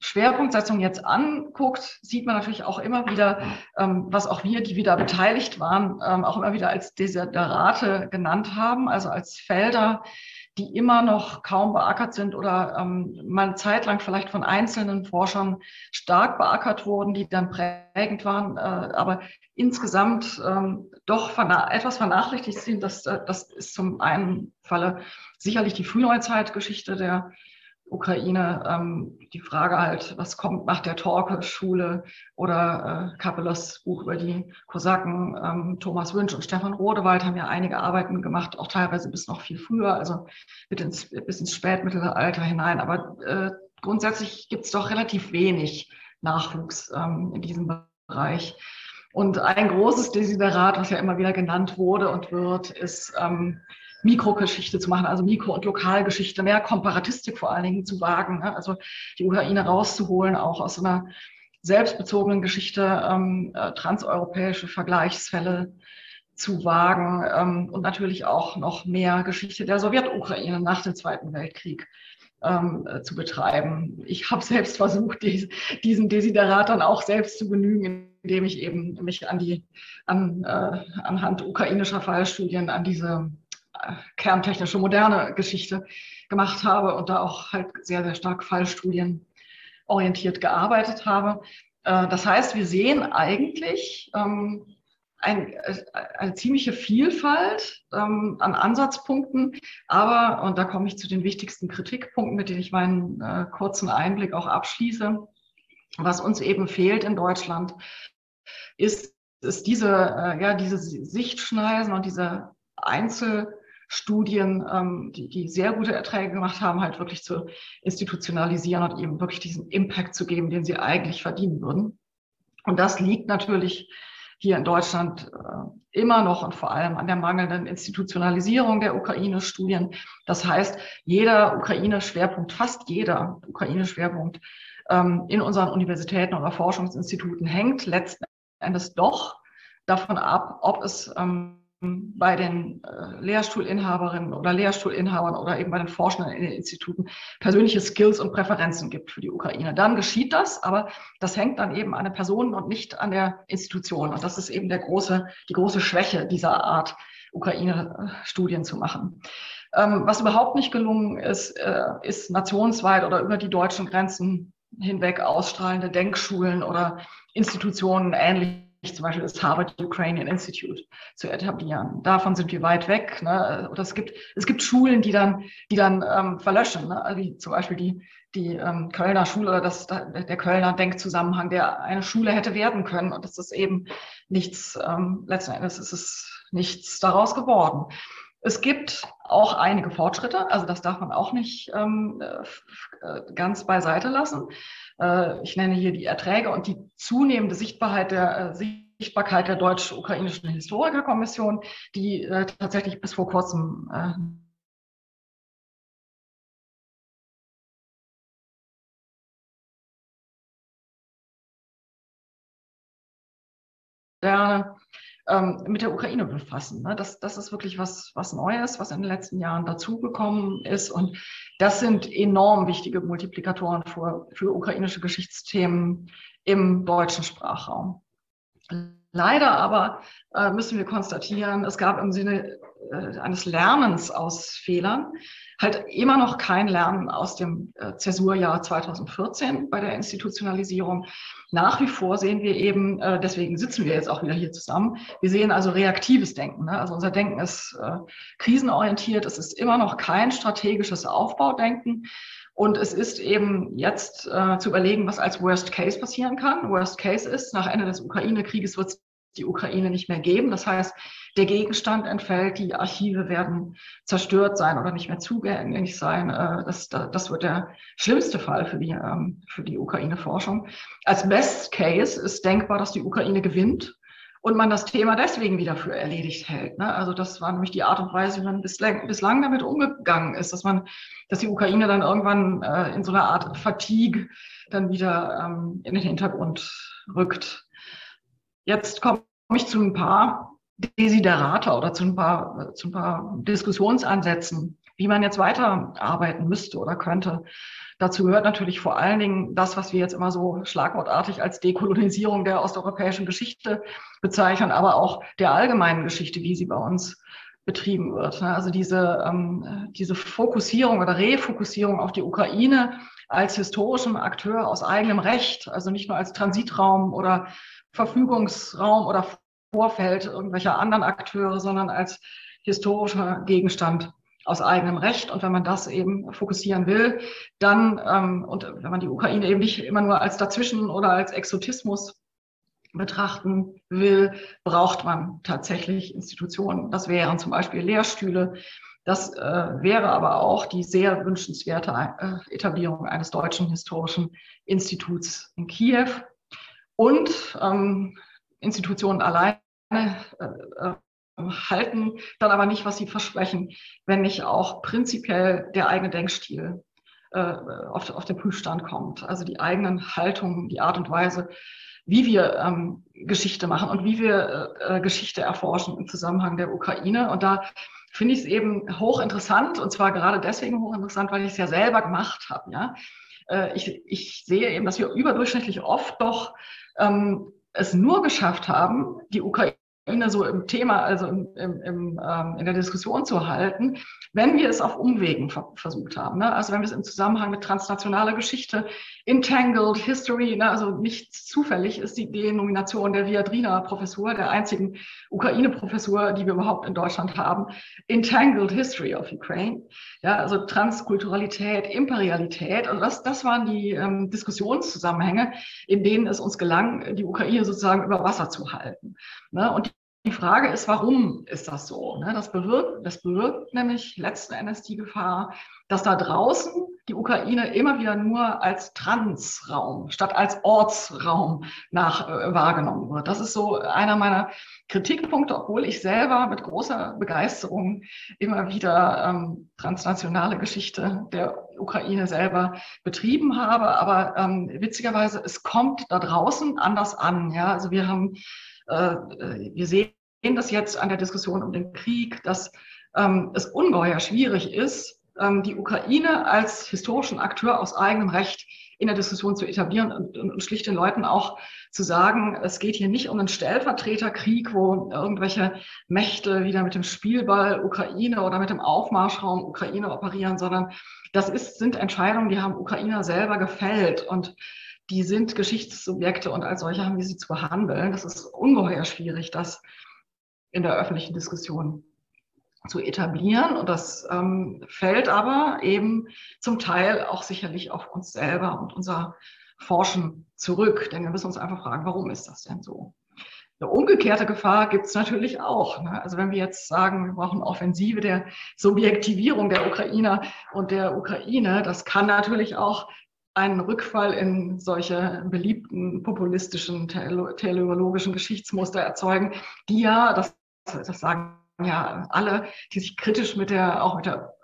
Schwerpunktsetzung jetzt anguckt, sieht man natürlich auch immer wieder, ähm, was auch wir, die wieder beteiligt waren, ähm, auch immer wieder als Desiderate genannt haben, also als Felder, die immer noch kaum beackert sind oder ähm, mal eine Zeit lang vielleicht von einzelnen Forschern stark beackert wurden, die dann prägend waren, äh, aber insgesamt ähm, doch verna etwas vernachlässigt sind. Das, äh, das ist zum einen Falle sicherlich die Frühneuzeitgeschichte der Ukraine, ähm, die Frage halt, was kommt nach der Torke-Schule oder äh, Kappelos Buch über die Kosaken, ähm, Thomas Wünsch und Stefan Rodewald haben ja einige Arbeiten gemacht, auch teilweise bis noch viel früher, also bis ins, bis ins Spätmittelalter hinein. Aber äh, grundsätzlich gibt es doch relativ wenig Nachwuchs ähm, in diesem Bereich. Und ein großes Desiderat, was ja immer wieder genannt wurde und wird, ist ähm, Mikrogeschichte zu machen, also Mikro- und Lokalgeschichte, mehr Komparatistik vor allen Dingen zu wagen, ne? also die Ukraine rauszuholen, auch aus einer selbstbezogenen Geschichte, ähm, äh, transeuropäische Vergleichsfälle zu wagen ähm, und natürlich auch noch mehr Geschichte der Sowjetukraine nach dem Zweiten Weltkrieg ähm, äh, zu betreiben. Ich habe selbst versucht, dies, diesen Desiderat dann auch selbst zu genügen, indem ich eben mich an die, an, äh, anhand ukrainischer Fallstudien an diese kerntechnische moderne Geschichte gemacht habe und da auch halt sehr, sehr stark Fallstudien orientiert gearbeitet habe. Äh, das heißt, wir sehen eigentlich ähm, äh, eine ziemliche Vielfalt ähm, an Ansatzpunkten. Aber, und da komme ich zu den wichtigsten Kritikpunkten, mit denen ich meinen äh, kurzen Einblick auch abschließe, was uns eben fehlt in Deutschland, ist, ist diese, ja, diese Sichtschneisen und diese Einzelstudien, ähm, die, die sehr gute Erträge gemacht haben, halt wirklich zu institutionalisieren und eben wirklich diesen Impact zu geben, den sie eigentlich verdienen würden. Und das liegt natürlich hier in Deutschland äh, immer noch und vor allem an der mangelnden Institutionalisierung der Ukraine-Studien. Das heißt, jeder Ukraine-Schwerpunkt, fast jeder Ukraine-Schwerpunkt ähm, in unseren Universitäten oder Forschungsinstituten hängt letzten Endes doch davon ab, ob es ähm, bei den äh, Lehrstuhlinhaberinnen oder Lehrstuhlinhabern oder eben bei den Forschenden in den Instituten persönliche Skills und Präferenzen gibt für die Ukraine. Dann geschieht das, aber das hängt dann eben an der Person und nicht an der Institution. Und das ist eben der große, die große Schwäche dieser Art, Ukraine-Studien zu machen. Ähm, was überhaupt nicht gelungen ist, äh, ist nationsweit oder über die deutschen Grenzen hinweg ausstrahlende Denkschulen oder Institutionen ähnlich zum Beispiel das Harvard Ukrainian Institute zu etablieren. Davon sind wir weit weg. Ne? Oder es gibt, es gibt Schulen, die dann, die dann ähm, verlöschen, ne? Wie zum Beispiel die, die ähm, Kölner Schule oder das, der Kölner Denkzusammenhang, der eine Schule hätte werden können. Und das ist eben nichts, ähm, letzten Endes ist es nichts daraus geworden. Es gibt auch einige Fortschritte, also das darf man auch nicht ähm, äh, ganz beiseite lassen. Äh, ich nenne hier die Erträge und die zunehmende Sichtbarkeit der, äh, Sichtbarkeit der deutsch-ukrainischen Historikerkommission, die äh, tatsächlich bis vor kurzem äh, ähm, mit der Ukraine befassen. Ne? Das, das ist wirklich was, was Neues, was in den letzten Jahren dazugekommen ist. Und das sind enorm wichtige Multiplikatoren für, für ukrainische Geschichtsthemen im deutschen Sprachraum. Leider aber äh, müssen wir konstatieren, es gab im Sinne äh, eines Lernens aus Fehlern halt immer noch kein Lernen aus dem äh, Zäsurjahr 2014 bei der Institutionalisierung. Nach wie vor sehen wir eben, äh, deswegen sitzen wir jetzt auch wieder hier zusammen, wir sehen also reaktives Denken. Ne? Also unser Denken ist äh, krisenorientiert, es ist immer noch kein strategisches Aufbaudenken. Und es ist eben jetzt äh, zu überlegen, was als Worst Case passieren kann. Worst Case ist, nach Ende des Ukraine-Krieges wird es die Ukraine nicht mehr geben. Das heißt, der Gegenstand entfällt, die Archive werden zerstört sein oder nicht mehr zugänglich sein. Äh, das, das wird der schlimmste Fall für die, ähm, für die Ukraine-Forschung. Als Best Case ist denkbar, dass die Ukraine gewinnt und man das Thema deswegen wieder für erledigt hält. Ne? Also das war nämlich die Art und Weise, wie man bislang, bislang damit umgegangen ist, dass man, dass die Ukraine dann irgendwann äh, in so einer Art Fatigue dann wieder ähm, in den Hintergrund rückt. Jetzt komme ich zu ein paar Desiderata oder zu ein paar, zu ein paar Diskussionsansätzen, wie man jetzt weiterarbeiten müsste oder könnte. Dazu gehört natürlich vor allen Dingen das, was wir jetzt immer so schlagwortartig als Dekolonisierung der osteuropäischen Geschichte bezeichnen, aber auch der allgemeinen Geschichte, wie sie bei uns betrieben wird. Also diese, ähm, diese Fokussierung oder Refokussierung auf die Ukraine als historischen Akteur aus eigenem Recht, also nicht nur als Transitraum oder Verfügungsraum oder Vorfeld irgendwelcher anderen Akteure, sondern als historischer Gegenstand aus eigenem Recht. Und wenn man das eben fokussieren will, dann, ähm, und wenn man die Ukraine eben nicht immer nur als dazwischen oder als Exotismus betrachten will, braucht man tatsächlich Institutionen. Das wären zum Beispiel Lehrstühle. Das äh, wäre aber auch die sehr wünschenswerte äh, Etablierung eines deutschen historischen Instituts in Kiew. Und ähm, Institutionen alleine äh, äh halten dann aber nicht, was sie versprechen, wenn nicht auch prinzipiell der eigene Denkstil äh, auf, auf den Prüfstand kommt. Also die eigenen Haltungen, die Art und Weise, wie wir ähm, Geschichte machen und wie wir äh, Geschichte erforschen im Zusammenhang der Ukraine. Und da finde ich es eben hochinteressant und zwar gerade deswegen hochinteressant, weil ich es ja selber gemacht habe. Ja? Äh, ich, ich sehe eben, dass wir überdurchschnittlich oft doch ähm, es nur geschafft haben, die Ukraine so im Thema, also im, im, im, ähm, in der Diskussion zu halten, wenn wir es auf Umwegen ver versucht haben. Ne? Also wenn wir es im Zusammenhang mit transnationaler Geschichte, Entangled History, ne? also nicht zufällig ist die Denomination der Viadrina-Professur, der einzigen Ukraine-Professur, die wir überhaupt in Deutschland haben, Entangled History of Ukraine. Ja, also Transkulturalität, Imperialität. Also das, das waren die ähm, Diskussionszusammenhänge, in denen es uns gelang, die Ukraine sozusagen über Wasser zu halten. Ne? Und die Frage ist, warum ist das so? Ne? Das bewirkt, das bewirkt nämlich letzten Endes die Gefahr, dass da draußen die Ukraine immer wieder nur als Transraum statt als Ortsraum nach äh, wahrgenommen wird. Das ist so einer meiner Kritikpunkte, obwohl ich selber mit großer Begeisterung immer wieder ähm, transnationale Geschichte der Ukraine selber betrieben habe. Aber ähm, witzigerweise, es kommt da draußen anders an. Ja, also wir haben äh, wir sehen das jetzt an der Diskussion um den Krieg, dass ähm, es ungeheuer schwierig ist, die Ukraine als historischen Akteur aus eigenem Recht in der Diskussion zu etablieren und, und, schlicht den Leuten auch zu sagen, es geht hier nicht um einen Stellvertreterkrieg, wo irgendwelche Mächte wieder mit dem Spielball Ukraine oder mit dem Aufmarschraum Ukraine operieren, sondern das ist, sind Entscheidungen, die haben Ukrainer selber gefällt. Und die sind Geschichtssubjekte und als solche haben wir sie zu behandeln. Das ist ungeheuer schwierig, das in der öffentlichen Diskussion zu etablieren. Und das ähm, fällt aber eben zum Teil auch sicherlich auf uns selber und unser Forschen zurück. Denn wir müssen uns einfach fragen, warum ist das denn so? Eine umgekehrte Gefahr gibt es natürlich auch. Ne? Also wenn wir jetzt sagen, wir brauchen Offensive der Subjektivierung der Ukrainer und der Ukraine, das kann natürlich auch einen Rückfall in solche beliebten populistischen teleologischen Geschichtsmuster erzeugen, die ja, das, das sagen ja alle, die sich kritisch mit der, auch mit der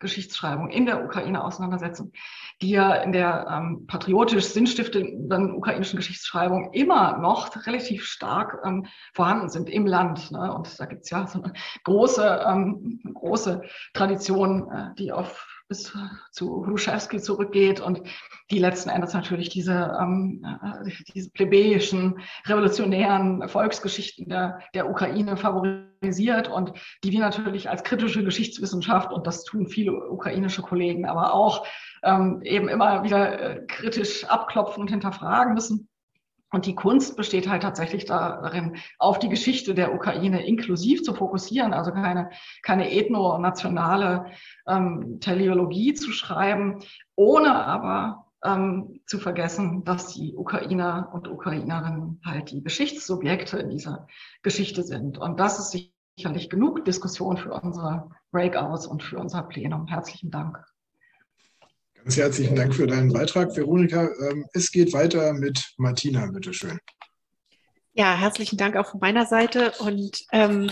Geschichtsschreibung in der Ukraine auseinandersetzen, die ja in der ähm, patriotisch sinnstiftenden ukrainischen Geschichtsschreibung immer noch relativ stark ähm, vorhanden sind im Land. Ne? Und da gibt es ja so eine große, ähm, große Tradition, äh, die auf bis zu Hruschewski zurückgeht und die letzten Endes natürlich diese, ähm, äh, diese plebejischen, revolutionären Volksgeschichten der, der Ukraine favorisiert und die wir natürlich als kritische Geschichtswissenschaft, und das tun viele ukrainische Kollegen aber auch, ähm, eben immer wieder äh, kritisch abklopfen und hinterfragen müssen. Und die Kunst besteht halt tatsächlich darin, auf die Geschichte der Ukraine inklusiv zu fokussieren, also keine, keine ethno-nationale ähm, Teleologie zu schreiben, ohne aber ähm, zu vergessen, dass die Ukrainer und Ukrainerinnen halt die Geschichtssubjekte in dieser Geschichte sind. Und das ist sicherlich genug Diskussion für unsere Breakouts und für unser Plenum. Herzlichen Dank. Ganz herzlichen Dank für deinen Beitrag, Veronika. Ähm, es geht weiter mit Martina, bitteschön. Ja, herzlichen Dank auch von meiner Seite. Und ähm,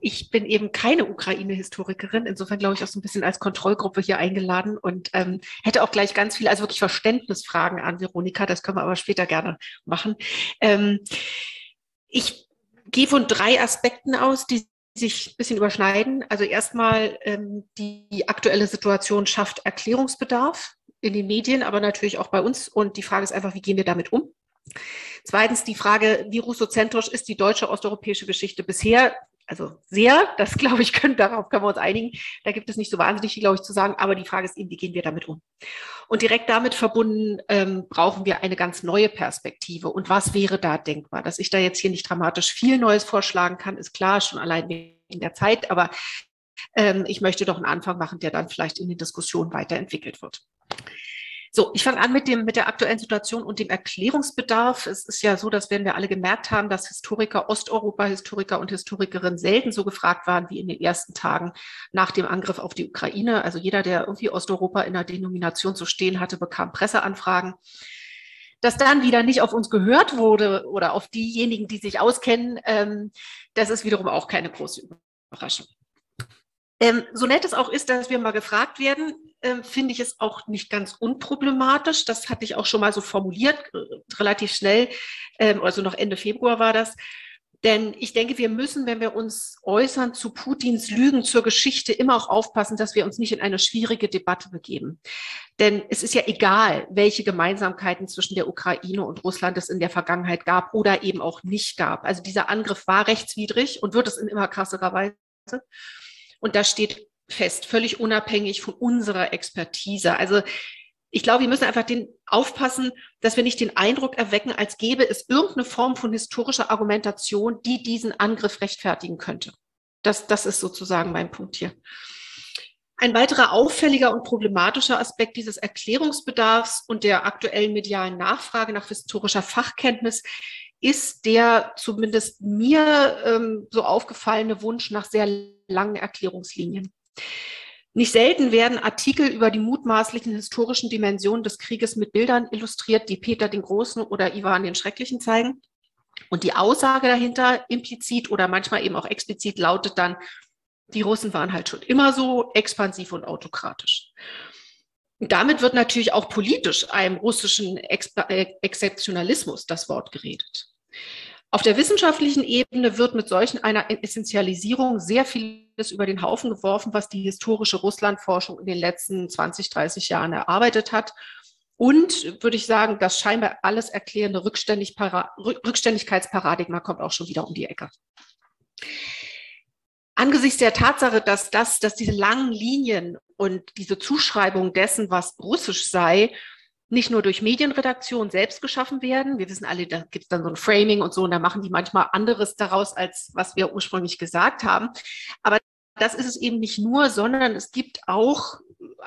ich bin eben keine Ukraine-Historikerin, insofern glaube ich auch so ein bisschen als Kontrollgruppe hier eingeladen und ähm, hätte auch gleich ganz viele, also wirklich Verständnisfragen an Veronika, das können wir aber später gerne machen. Ähm, ich gehe von drei Aspekten aus, die sich ein bisschen überschneiden. Also erstmal ähm, die aktuelle Situation schafft Erklärungsbedarf in den Medien, aber natürlich auch bei uns. Und die Frage ist einfach, wie gehen wir damit um? Zweitens die Frage, wie russozentrisch ist die deutsche osteuropäische Geschichte bisher? Also sehr, das *laughs* glaube ich, können, darauf können wir uns einigen. Da gibt es nicht so wahnsinnig viel, glaube ich, zu sagen. Aber die Frage ist eben, wie gehen wir damit um? Und direkt damit verbunden ähm, brauchen wir eine ganz neue Perspektive. Und was wäre da denkbar? Dass ich da jetzt hier nicht dramatisch viel Neues vorschlagen kann, ist klar, schon allein wegen der Zeit. Aber ähm, ich möchte doch einen Anfang machen, der dann vielleicht in den Diskussionen weiterentwickelt wird. So, ich fange an mit dem, mit der aktuellen Situation und dem Erklärungsbedarf. Es ist ja so, dass werden wir alle gemerkt haben, dass Historiker, Osteuropa-Historiker und Historikerinnen selten so gefragt waren wie in den ersten Tagen nach dem Angriff auf die Ukraine. Also jeder, der irgendwie Osteuropa in der Denomination zu stehen hatte, bekam Presseanfragen. Dass dann wieder nicht auf uns gehört wurde oder auf diejenigen, die sich auskennen, ähm, das ist wiederum auch keine große Überraschung. Ähm, so nett es auch ist, dass wir mal gefragt werden, äh, finde ich es auch nicht ganz unproblematisch. Das hatte ich auch schon mal so formuliert, äh, relativ schnell, ähm, also noch Ende Februar war das. Denn ich denke, wir müssen, wenn wir uns äußern zu Putins Lügen zur Geschichte, immer auch aufpassen, dass wir uns nicht in eine schwierige Debatte begeben. Denn es ist ja egal, welche Gemeinsamkeiten zwischen der Ukraine und Russland es in der Vergangenheit gab oder eben auch nicht gab. Also dieser Angriff war rechtswidrig und wird es in immer krasserer Weise. Und das steht fest, völlig unabhängig von unserer Expertise. Also ich glaube, wir müssen einfach den aufpassen, dass wir nicht den Eindruck erwecken, als gäbe es irgendeine Form von historischer Argumentation, die diesen Angriff rechtfertigen könnte. Das, das ist sozusagen mein Punkt hier. Ein weiterer auffälliger und problematischer Aspekt dieses Erklärungsbedarfs und der aktuellen medialen Nachfrage nach historischer Fachkenntnis ist der zumindest mir ähm, so aufgefallene Wunsch nach sehr langen Erklärungslinien. Nicht selten werden Artikel über die mutmaßlichen historischen Dimensionen des Krieges mit Bildern illustriert, die Peter den Großen oder Ivan den Schrecklichen zeigen. Und die Aussage dahinter, implizit oder manchmal eben auch explizit, lautet dann, die Russen waren halt schon immer so expansiv und autokratisch. Und damit wird natürlich auch politisch einem russischen Ex äh, Exzeptionalismus das Wort geredet. Auf der wissenschaftlichen Ebene wird mit solchen einer Essentialisierung sehr vieles über den Haufen geworfen, was die historische Russlandforschung in den letzten 20, 30 Jahren erarbeitet hat. Und würde ich sagen, das scheinbar alles erklärende Rückständig Rückständigkeitsparadigma kommt auch schon wieder um die Ecke. Angesichts der Tatsache, dass das, dass diese langen Linien und diese Zuschreibung dessen, was russisch sei, nicht nur durch Medienredaktion selbst geschaffen werden. Wir wissen alle, da gibt es dann so ein Framing und so, und da machen die manchmal anderes daraus, als was wir ursprünglich gesagt haben. Aber das ist es eben nicht nur, sondern es gibt auch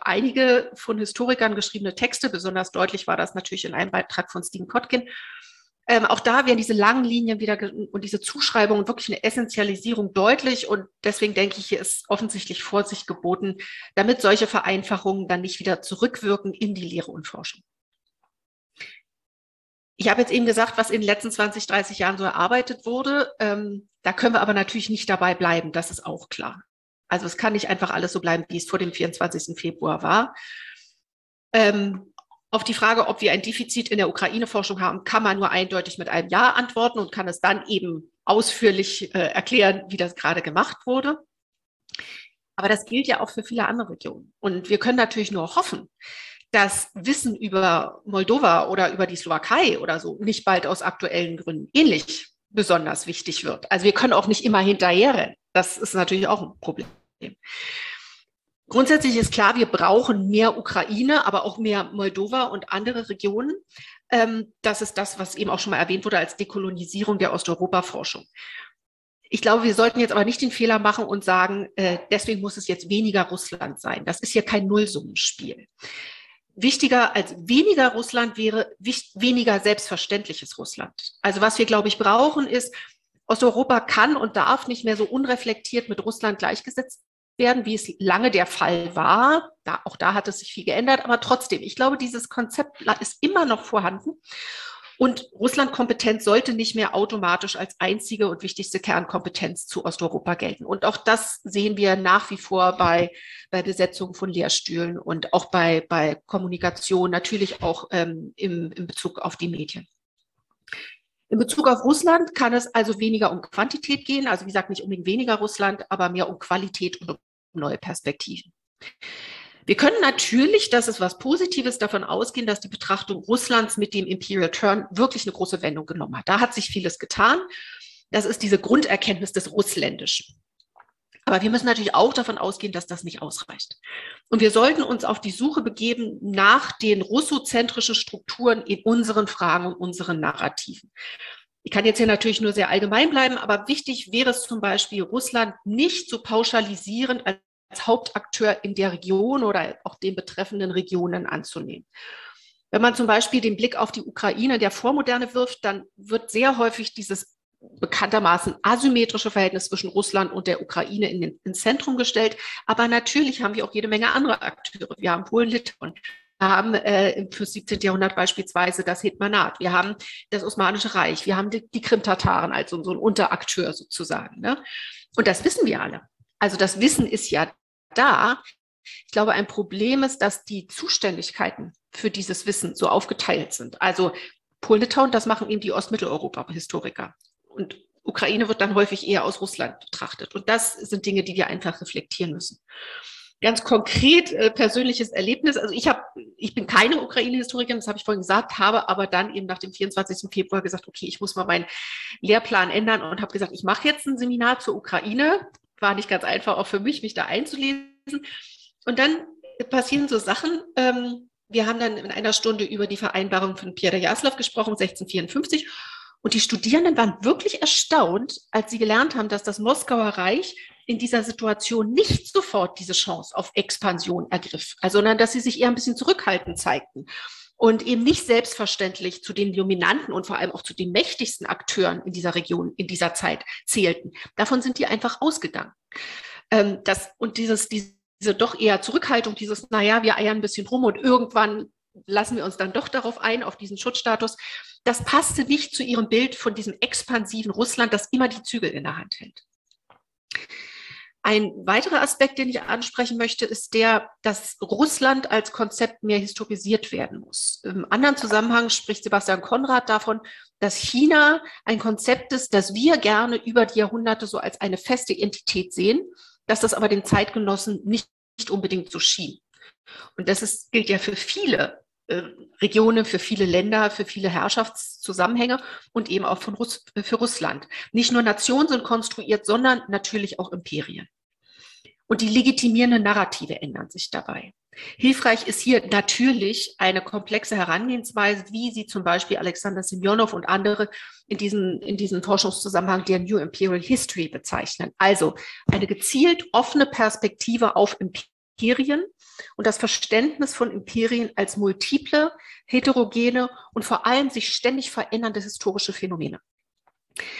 einige von Historikern geschriebene Texte. Besonders deutlich war das natürlich in einem Beitrag von Stephen Kotkin. Ähm, auch da werden diese langen Linien wieder und diese Zuschreibungen wirklich eine Essentialisierung deutlich. Und deswegen denke ich, hier ist offensichtlich Vorsicht geboten, damit solche Vereinfachungen dann nicht wieder zurückwirken in die Lehre und Forschung. Ich habe jetzt eben gesagt, was in den letzten 20, 30 Jahren so erarbeitet wurde. Ähm, da können wir aber natürlich nicht dabei bleiben, das ist auch klar. Also es kann nicht einfach alles so bleiben, wie es vor dem 24. Februar war. Ähm, auf die Frage, ob wir ein Defizit in der Ukraine-Forschung haben, kann man nur eindeutig mit einem Ja antworten und kann es dann eben ausführlich äh, erklären, wie das gerade gemacht wurde. Aber das gilt ja auch für viele andere Regionen. Und wir können natürlich nur hoffen, dass Wissen über Moldova oder über die Slowakei oder so nicht bald aus aktuellen Gründen ähnlich besonders wichtig wird. Also wir können auch nicht immer hinterherrennen. Das ist natürlich auch ein Problem. Grundsätzlich ist klar, wir brauchen mehr Ukraine, aber auch mehr Moldova und andere Regionen. Ähm, das ist das, was eben auch schon mal erwähnt wurde als Dekolonisierung der Osteuropa-Forschung. Ich glaube, wir sollten jetzt aber nicht den Fehler machen und sagen, äh, deswegen muss es jetzt weniger Russland sein. Das ist hier kein Nullsummenspiel wichtiger als weniger Russland wäre weniger selbstverständliches Russland. Also was wir, glaube ich, brauchen, ist, Osteuropa kann und darf nicht mehr so unreflektiert mit Russland gleichgesetzt werden, wie es lange der Fall war. Da, auch da hat es sich viel geändert, aber trotzdem, ich glaube, dieses Konzept ist immer noch vorhanden. Und Russland-Kompetenz sollte nicht mehr automatisch als einzige und wichtigste Kernkompetenz zu Osteuropa gelten. Und auch das sehen wir nach wie vor bei, bei Besetzung von Lehrstühlen und auch bei, bei Kommunikation, natürlich auch ähm, im, in Bezug auf die Medien. In Bezug auf Russland kann es also weniger um Quantität gehen, also wie gesagt, nicht unbedingt weniger Russland, aber mehr um Qualität und um neue Perspektiven. Wir können natürlich, das ist was Positives, davon ausgehen, dass die Betrachtung Russlands mit dem Imperial Turn wirklich eine große Wendung genommen hat. Da hat sich vieles getan. Das ist diese Grunderkenntnis des Russländischen. Aber wir müssen natürlich auch davon ausgehen, dass das nicht ausreicht. Und wir sollten uns auf die Suche begeben nach den russozentrischen Strukturen in unseren Fragen und unseren Narrativen. Ich kann jetzt hier natürlich nur sehr allgemein bleiben, aber wichtig wäre es zum Beispiel, Russland nicht so pauschalisierend Hauptakteur in der Region oder auch den betreffenden Regionen anzunehmen. Wenn man zum Beispiel den Blick auf die Ukraine der Vormoderne wirft, dann wird sehr häufig dieses bekanntermaßen asymmetrische Verhältnis zwischen Russland und der Ukraine in den, ins Zentrum gestellt. Aber natürlich haben wir auch jede Menge andere Akteure. Wir haben Polen, Litauen. Wir haben äh, für 17. Jahrhundert beispielsweise das Hetmanat. Wir haben das Osmanische Reich. Wir haben die, die Krim-Tataren als so, so ein Unterakteur sozusagen. Ne? Und das wissen wir alle. Also das Wissen ist ja da. Ich glaube, ein Problem ist, dass die Zuständigkeiten für dieses Wissen so aufgeteilt sind. Also Polen-Litauen, das machen eben die Ostmitteleuropa-Historiker. Und Ukraine wird dann häufig eher aus Russland betrachtet. Und das sind Dinge, die wir einfach reflektieren müssen. Ganz konkret äh, persönliches Erlebnis. Also ich habe, ich bin keine Ukraine-Historikerin, das habe ich vorhin gesagt, habe aber dann eben nach dem 24. Februar gesagt, okay, ich muss mal meinen Lehrplan ändern und habe gesagt, ich mache jetzt ein Seminar zur Ukraine. War nicht ganz einfach auch für mich, mich da einzulesen. Und dann passieren so Sachen. Ähm, wir haben dann in einer Stunde über die Vereinbarung von Pierre Jaslav gesprochen, 1654. Und die Studierenden waren wirklich erstaunt, als sie gelernt haben, dass das Moskauer Reich in dieser Situation nicht sofort diese Chance auf Expansion ergriff, also, sondern dass sie sich eher ein bisschen zurückhaltend zeigten und eben nicht selbstverständlich zu den dominanten und vor allem auch zu den mächtigsten Akteuren in dieser Region in dieser Zeit zählten. Davon sind die einfach ausgegangen. Ähm, das, und dieses, diese doch eher Zurückhaltung, dieses, naja, wir eiern ein bisschen rum und irgendwann lassen wir uns dann doch darauf ein, auf diesen Schutzstatus, das passte nicht zu ihrem Bild von diesem expansiven Russland, das immer die Zügel in der Hand hält. Ein weiterer Aspekt, den ich ansprechen möchte, ist der, dass Russland als Konzept mehr historisiert werden muss. Im anderen Zusammenhang spricht Sebastian Konrad davon, dass China ein Konzept ist, das wir gerne über die Jahrhunderte so als eine feste Entität sehen, dass das aber den Zeitgenossen nicht, nicht unbedingt so schien. Und das ist, gilt ja für viele Regionen, für viele Länder, für viele Herrschaftszusammenhänge und eben auch Russ für Russland. Nicht nur Nationen sind konstruiert, sondern natürlich auch Imperien. Und die legitimierenden Narrative ändern sich dabei. Hilfreich ist hier natürlich eine komplexe Herangehensweise, wie sie zum Beispiel Alexander Semyonov und andere in diesem, in diesem Forschungszusammenhang der New Imperial History bezeichnen. Also eine gezielt offene Perspektive auf Imperien und das Verständnis von Imperien als multiple, heterogene und vor allem sich ständig verändernde historische Phänomene.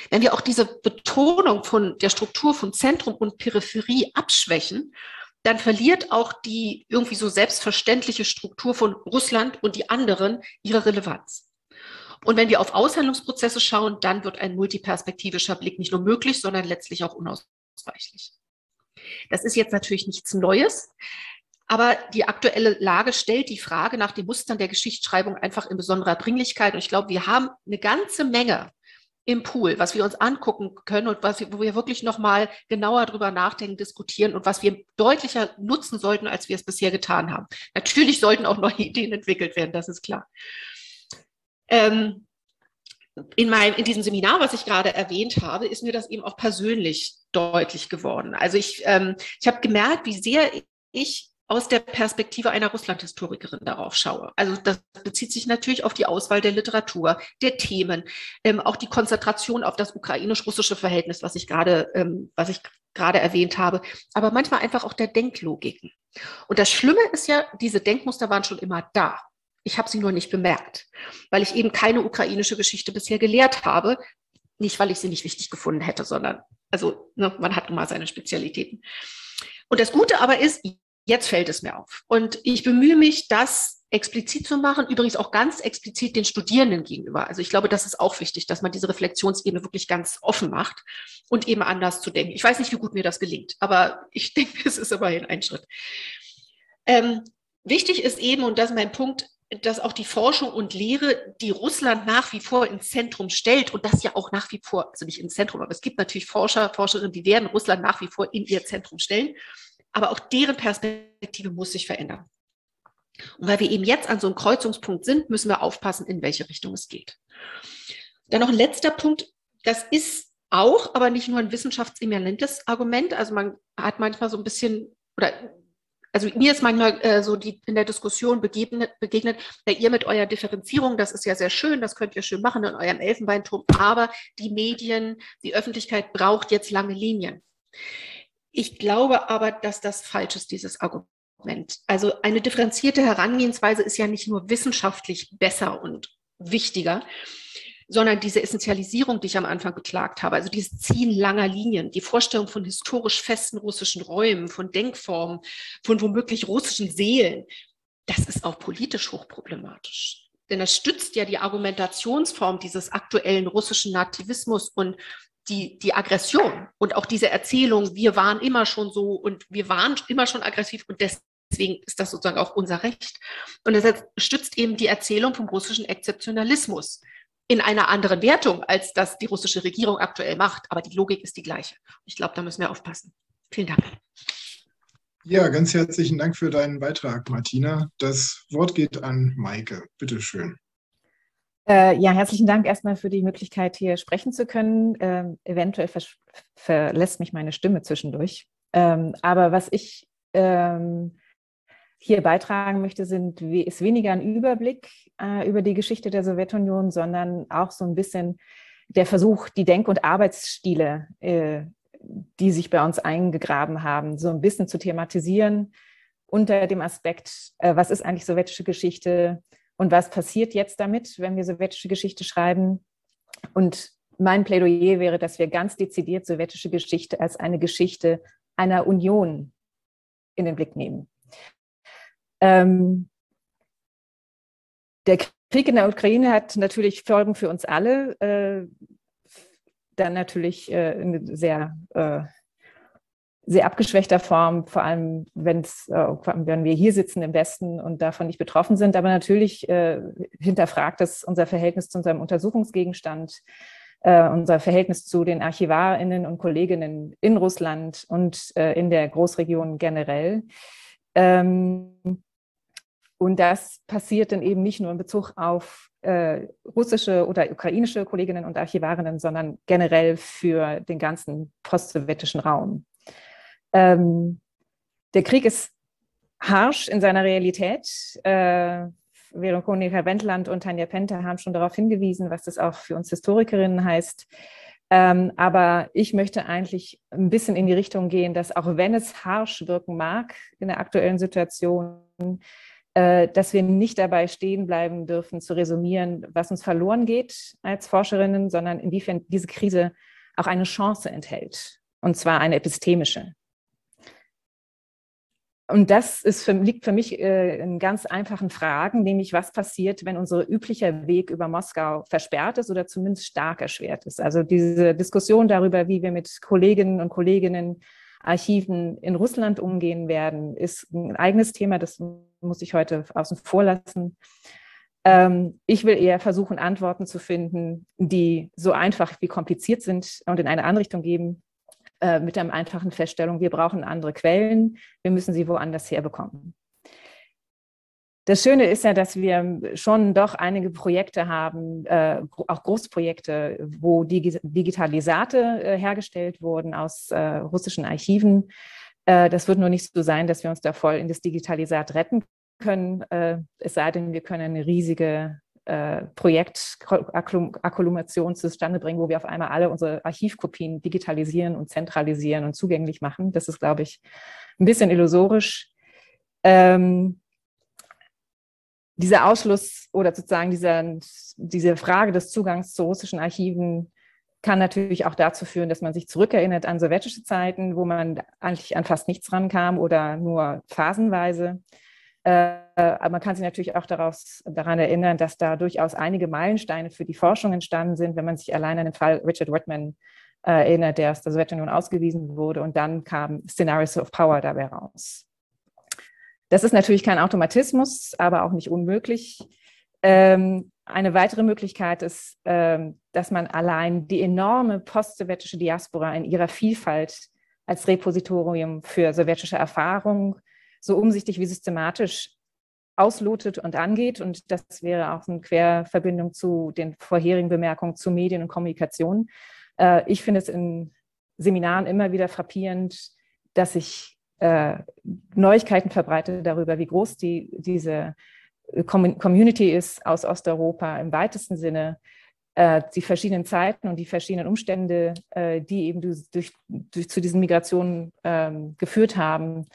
Wenn wir auch diese Betonung von der Struktur von Zentrum und Peripherie abschwächen, dann verliert auch die irgendwie so selbstverständliche Struktur von Russland und die anderen ihre Relevanz. Und wenn wir auf Aushandlungsprozesse schauen, dann wird ein multiperspektivischer Blick nicht nur möglich, sondern letztlich auch unausweichlich. Das ist jetzt natürlich nichts Neues, aber die aktuelle Lage stellt die Frage nach den Mustern der Geschichtsschreibung einfach in besonderer Dringlichkeit. Und ich glaube, wir haben eine ganze Menge im Pool, was wir uns angucken können und was wir, wo wir wirklich nochmal genauer drüber nachdenken, diskutieren und was wir deutlicher nutzen sollten, als wir es bisher getan haben. Natürlich sollten auch neue Ideen entwickelt werden, das ist klar. Ähm, in, meinem, in diesem Seminar, was ich gerade erwähnt habe, ist mir das eben auch persönlich deutlich geworden. Also ich, ähm, ich habe gemerkt, wie sehr ich aus der Perspektive einer Russland-Historikerin darauf schaue. Also das bezieht sich natürlich auf die Auswahl der Literatur, der Themen, ähm, auch die Konzentration auf das ukrainisch-russische Verhältnis, was ich gerade, ähm, was ich gerade erwähnt habe, aber manchmal einfach auch der Denklogiken. Und das Schlimme ist ja, diese Denkmuster waren schon immer da. Ich habe sie nur nicht bemerkt, weil ich eben keine ukrainische Geschichte bisher gelehrt habe. Nicht, weil ich sie nicht wichtig gefunden hätte, sondern, also ne, man hat nun mal seine Spezialitäten. Und das Gute aber ist, Jetzt fällt es mir auf. Und ich bemühe mich, das explizit zu machen, übrigens auch ganz explizit den Studierenden gegenüber. Also ich glaube, das ist auch wichtig, dass man diese Reflexionsebene wirklich ganz offen macht und eben anders zu denken. Ich weiß nicht, wie gut mir das gelingt, aber ich *laughs* denke, es ist immerhin ein Schritt. Ähm, wichtig ist eben, und das ist mein Punkt, dass auch die Forschung und Lehre, die Russland nach wie vor ins Zentrum stellt und das ja auch nach wie vor, also nicht ins Zentrum, aber es gibt natürlich Forscher, Forscherinnen, die werden Russland nach wie vor in ihr Zentrum stellen aber auch deren Perspektive muss sich verändern. Und weil wir eben jetzt an so einem Kreuzungspunkt sind, müssen wir aufpassen, in welche Richtung es geht. Dann noch ein letzter Punkt. Das ist auch, aber nicht nur ein wissenschaftsimmanentes Argument. Also man hat manchmal so ein bisschen, oder also mir ist manchmal äh, so die in der Diskussion begegnet, begegnet, ja, ihr mit eurer Differenzierung, das ist ja sehr schön, das könnt ihr schön machen in eurem Elfenbeinturm, aber die Medien, die Öffentlichkeit braucht jetzt lange Linien. Ich glaube aber, dass das falsch ist, dieses Argument. Also eine differenzierte Herangehensweise ist ja nicht nur wissenschaftlich besser und wichtiger, sondern diese Essentialisierung, die ich am Anfang beklagt habe, also dieses Ziehen langer Linien, die Vorstellung von historisch festen russischen Räumen, von Denkformen, von womöglich russischen Seelen, das ist auch politisch hochproblematisch. Denn das stützt ja die Argumentationsform dieses aktuellen russischen Nativismus und die, die Aggression und auch diese Erzählung, wir waren immer schon so und wir waren immer schon aggressiv und deswegen ist das sozusagen auch unser Recht. Und deshalb stützt eben die Erzählung vom russischen Exzeptionalismus in einer anderen Wertung, als das die russische Regierung aktuell macht. Aber die Logik ist die gleiche. Ich glaube, da müssen wir aufpassen. Vielen Dank. Ja, ganz herzlichen Dank für deinen Beitrag, Martina. Das Wort geht an Maike. Bitte schön. Äh, ja, herzlichen Dank erstmal für die Möglichkeit, hier sprechen zu können. Ähm, eventuell verlässt mich meine Stimme zwischendurch. Ähm, aber was ich ähm, hier beitragen möchte, sind, ist weniger ein Überblick äh, über die Geschichte der Sowjetunion, sondern auch so ein bisschen der Versuch, die Denk- und Arbeitsstile äh, die sich bei uns eingegraben haben, so ein bisschen zu thematisieren unter dem Aspekt, äh, was ist eigentlich sowjetische Geschichte und was passiert jetzt damit, wenn wir sowjetische Geschichte schreiben. Und mein Plädoyer wäre, dass wir ganz dezidiert sowjetische Geschichte als eine Geschichte einer Union in den Blick nehmen. Ähm, der Krieg in der Ukraine hat natürlich Folgen für uns alle. Äh, dann natürlich äh, in sehr, äh, sehr abgeschwächter Form, vor allem wenn's, äh, wenn wir hier sitzen im Westen und davon nicht betroffen sind. Aber natürlich äh, hinterfragt es unser Verhältnis zu unserem Untersuchungsgegenstand, äh, unser Verhältnis zu den Archivarinnen und Kolleginnen in Russland und äh, in der Großregion generell. Ähm, und das passiert dann eben nicht nur in Bezug auf äh, russische oder ukrainische Kolleginnen und Archivarinnen, sondern generell für den ganzen postsowjetischen Raum. Ähm, der Krieg ist harsch in seiner Realität. Äh, Veronika Wendland und Tanja Pente haben schon darauf hingewiesen, was das auch für uns Historikerinnen heißt. Ähm, aber ich möchte eigentlich ein bisschen in die Richtung gehen, dass auch wenn es harsch wirken mag in der aktuellen Situation, dass wir nicht dabei stehen bleiben dürfen, zu resumieren, was uns verloren geht als Forscherinnen, sondern inwiefern diese Krise auch eine Chance enthält, und zwar eine epistemische. Und das für, liegt für mich äh, in ganz einfachen Fragen, nämlich was passiert, wenn unser üblicher Weg über Moskau versperrt ist oder zumindest stark erschwert ist. Also diese Diskussion darüber, wie wir mit Kolleginnen und Kolleginnen Archiven in Russland umgehen werden, ist ein eigenes Thema, das muss ich heute außen vor lassen. Ähm, ich will eher versuchen, Antworten zu finden, die so einfach wie kompliziert sind und in eine andere Richtung geben, äh, mit der einfachen Feststellung, wir brauchen andere Quellen, wir müssen sie woanders herbekommen. Das Schöne ist ja, dass wir schon doch einige Projekte haben, äh, auch Großprojekte, wo Digi Digitalisate äh, hergestellt wurden aus äh, russischen Archiven. Äh, das wird nur nicht so sein, dass wir uns da voll in das Digitalisat retten können, äh, es sei denn, wir können eine riesige äh, Projektakkumulation zustande bringen, wo wir auf einmal alle unsere Archivkopien digitalisieren und zentralisieren und zugänglich machen. Das ist, glaube ich, ein bisschen illusorisch. Ähm, dieser Ausschluss oder sozusagen dieser, diese Frage des Zugangs zu russischen Archiven kann natürlich auch dazu führen, dass man sich zurückerinnert an sowjetische Zeiten, wo man eigentlich an fast nichts rankam oder nur phasenweise. Äh, aber man kann sich natürlich auch daraus, daran erinnern, dass da durchaus einige Meilensteine für die Forschung entstanden sind, wenn man sich allein an den Fall Richard Whitman äh, erinnert, der aus der Sowjetunion ausgewiesen wurde. Und dann kam Scenarios of Power dabei raus. Das ist natürlich kein Automatismus, aber auch nicht unmöglich. Ähm, eine weitere Möglichkeit ist, ähm, dass man allein die enorme post-sowjetische Diaspora in ihrer Vielfalt als Repositorium für sowjetische Erfahrung so umsichtig wie systematisch auslotet und angeht. Und das wäre auch eine Querverbindung zu den vorherigen Bemerkungen zu Medien und Kommunikation. Äh, ich finde es in Seminaren immer wieder frappierend, dass ich äh, Neuigkeiten verbreite darüber, wie groß die, diese Community ist aus Osteuropa im weitesten Sinne, äh, die verschiedenen Zeiten und die verschiedenen Umstände, äh, die eben durch, durch, zu diesen Migrationen ähm, geführt haben.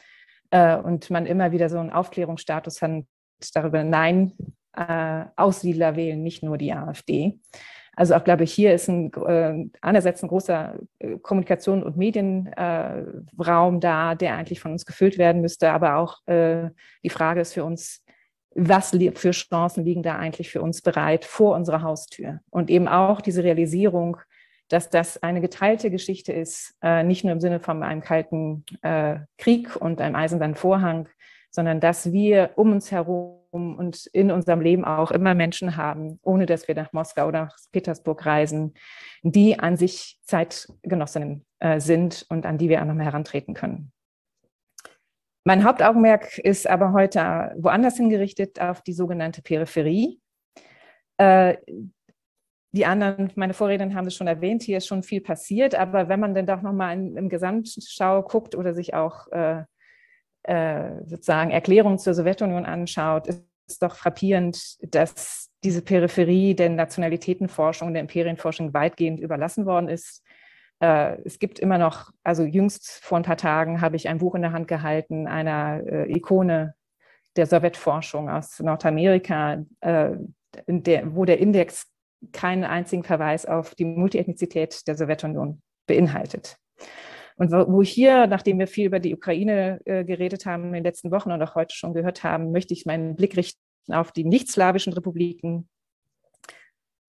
Äh, und man immer wieder so einen Aufklärungsstatus hat darüber, nein, äh, Aussiedler wählen nicht nur die AfD. Also auch, glaube ich, hier ist ein, äh, einerseits ein großer äh, Kommunikation- und Medienraum äh, da, der eigentlich von uns gefüllt werden müsste. Aber auch äh, die Frage ist für uns, was für Chancen liegen da eigentlich für uns bereit vor unserer Haustür? Und eben auch diese Realisierung, dass das eine geteilte Geschichte ist, äh, nicht nur im Sinne von einem kalten äh, Krieg und einem eisernen Vorhang, sondern dass wir um uns herum und in unserem Leben auch immer Menschen haben, ohne dass wir nach Moskau oder nach Petersburg reisen, die an sich Zeitgenossinnen äh, sind und an die wir auch nochmal herantreten können. Mein Hauptaugenmerk ist aber heute woanders hingerichtet, auf die sogenannte Peripherie. Äh, die anderen, meine Vorredner haben es schon erwähnt, hier ist schon viel passiert, aber wenn man dann doch nochmal im Gesamtschau guckt oder sich auch äh, äh, sozusagen Erklärungen zur Sowjetunion anschaut, ist doch frappierend, dass diese Peripherie der Nationalitätenforschung, der Imperienforschung weitgehend überlassen worden ist. Äh, es gibt immer noch, also jüngst vor ein paar Tagen habe ich ein Buch in der Hand gehalten, einer äh, Ikone der Sowjetforschung aus Nordamerika, äh, der, wo der Index keinen einzigen Verweis auf die Multiethnizität der Sowjetunion beinhaltet. Und wo hier, nachdem wir viel über die Ukraine äh, geredet haben in den letzten Wochen und auch heute schon gehört haben, möchte ich meinen Blick richten auf die nicht-slawischen Republiken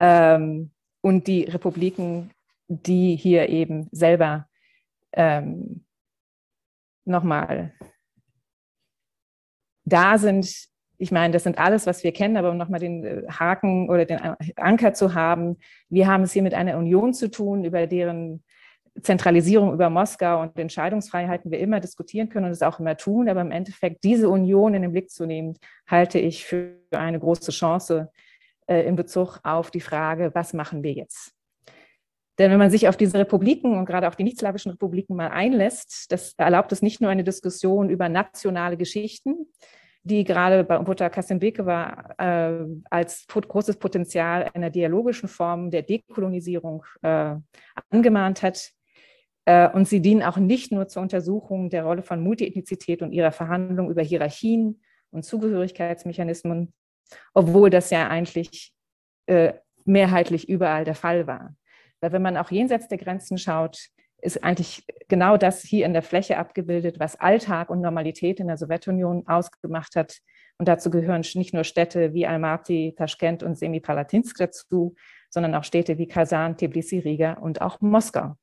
ähm, und die Republiken, die hier eben selber ähm, nochmal da sind. Ich meine, das sind alles, was wir kennen, aber um nochmal den äh, Haken oder den Anker zu haben, wir haben es hier mit einer Union zu tun, über deren Zentralisierung über Moskau und Entscheidungsfreiheiten wir immer diskutieren können und es auch immer tun. Aber im Endeffekt diese Union in den Blick zu nehmen, halte ich für eine große Chance äh, in Bezug auf die Frage, was machen wir jetzt? Denn wenn man sich auf diese Republiken und gerade auf die nicht-slawischen Republiken mal einlässt, das erlaubt es nicht nur eine Diskussion über nationale Geschichten, die gerade bei Umbutta Kastenbeke äh, als großes Potenzial einer dialogischen Form der Dekolonisierung äh, angemahnt hat, und sie dienen auch nicht nur zur Untersuchung der Rolle von Multiethnizität und ihrer Verhandlung über Hierarchien und Zugehörigkeitsmechanismen, obwohl das ja eigentlich äh, mehrheitlich überall der Fall war. Weil wenn man auch jenseits der Grenzen schaut, ist eigentlich genau das hier in der Fläche abgebildet, was Alltag und Normalität in der Sowjetunion ausgemacht hat. Und dazu gehören nicht nur Städte wie Almaty, Taschkent und Semipalatinsk dazu, sondern auch Städte wie Kasan, Tbilisi, Riga und auch Moskau.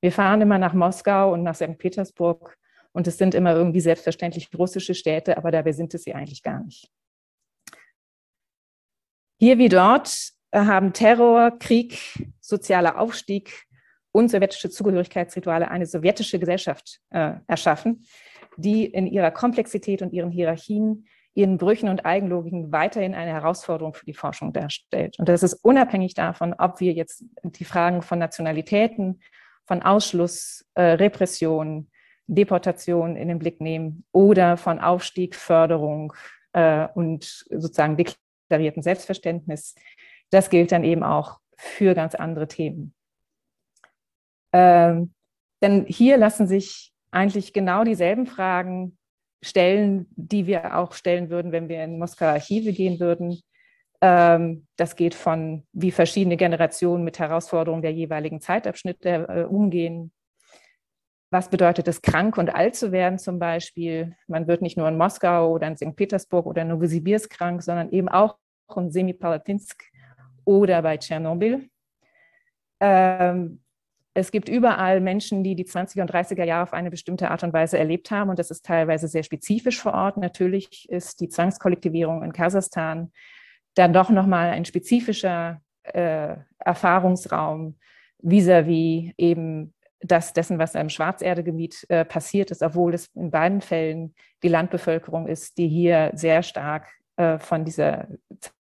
Wir fahren immer nach Moskau und nach St. Petersburg und es sind immer irgendwie selbstverständlich russische Städte, aber dabei sind es sie eigentlich gar nicht. Hier wie dort äh, haben Terror, Krieg, sozialer Aufstieg und sowjetische Zugehörigkeitsrituale eine sowjetische Gesellschaft äh, erschaffen, die in ihrer Komplexität und ihren Hierarchien, ihren Brüchen und Eigenlogiken weiterhin eine Herausforderung für die Forschung darstellt. Und das ist unabhängig davon, ob wir jetzt die Fragen von Nationalitäten von Ausschluss, äh, Repression, Deportation in den Blick nehmen oder von Aufstieg, Förderung äh, und sozusagen deklarierten Selbstverständnis. Das gilt dann eben auch für ganz andere Themen. Ähm, denn hier lassen sich eigentlich genau dieselben Fragen stellen, die wir auch stellen würden, wenn wir in Moskauer Archive gehen würden. Ähm, das geht von, wie verschiedene Generationen mit Herausforderungen der jeweiligen Zeitabschnitte äh, umgehen. Was bedeutet es, krank und alt zu werden zum Beispiel? Man wird nicht nur in Moskau oder in St. Petersburg oder in Novosibirsk krank, sondern eben auch in Semipalatinsk oder bei Tschernobyl. Ähm, es gibt überall Menschen, die die 20er und 30er Jahre auf eine bestimmte Art und Weise erlebt haben und das ist teilweise sehr spezifisch vor Ort. Natürlich ist die Zwangskollektivierung in Kasachstan dann doch nochmal ein spezifischer äh, Erfahrungsraum vis-à-vis -vis eben das dessen, was im Schwarzerdegebiet äh, passiert ist, obwohl es in beiden Fällen die Landbevölkerung ist, die hier sehr stark äh, von dieser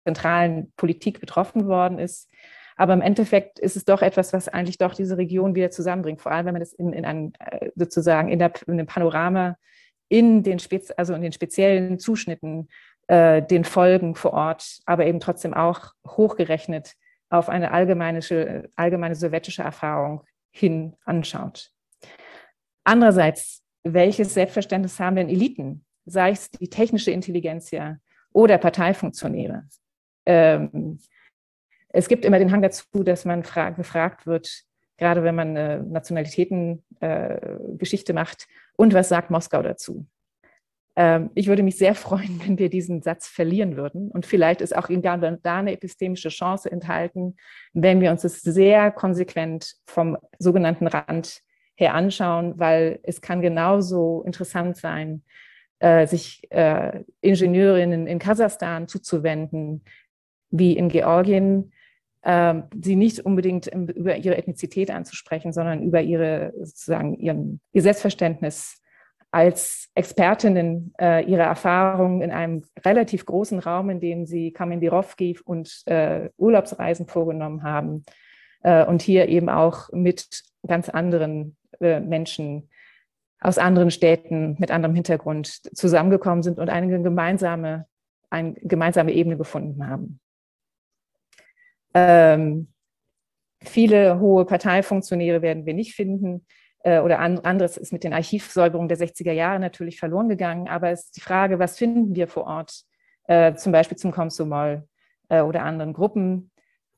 zentralen Politik betroffen worden ist. Aber im Endeffekt ist es doch etwas, was eigentlich doch diese Region wieder zusammenbringt, vor allem wenn man das in, in einem, äh, sozusagen in, der, in einem Panorama in den, Spez also in den speziellen Zuschnitten äh, den Folgen vor Ort, aber eben trotzdem auch hochgerechnet auf eine allgemeine, allgemeine sowjetische Erfahrung hin anschaut. Andererseits, welches Selbstverständnis haben denn Eliten, sei es die technische Intelligenz oder Parteifunktionäre? Ähm, es gibt immer den Hang dazu, dass man gefragt wird, gerade wenn man Nationalitätengeschichte äh, macht, und was sagt Moskau dazu? Ähm, ich würde mich sehr *laughs* freuen, wenn wir diesen Satz verlieren würden. Und vielleicht ist auch da eine epistemische Chance enthalten, wenn wir uns das sehr konsequent vom sogenannten Rand her anschauen, weil es kann genauso interessant sein, äh, sich äh, Ingenieurinnen in Kasachstan zuzuwenden, wie in Georgien, äh, sie nicht unbedingt über ihre Ethnizität anzusprechen, sondern über ihre sozusagen ihren, ihr Selbstverständnis als Expertinnen äh, ihre Erfahrungen in einem relativ großen Raum, in dem sie Kamendirovki und äh, Urlaubsreisen vorgenommen haben äh, und hier eben auch mit ganz anderen äh, Menschen aus anderen Städten mit anderem Hintergrund zusammengekommen sind und eine gemeinsame, eine gemeinsame Ebene gefunden haben. Ähm, viele hohe Parteifunktionäre werden wir nicht finden oder an, anderes ist mit den Archivsäuberungen der 60er Jahre natürlich verloren gegangen. Aber es ist die Frage, was finden wir vor Ort, äh, zum Beispiel zum Komsomol äh, oder anderen Gruppen.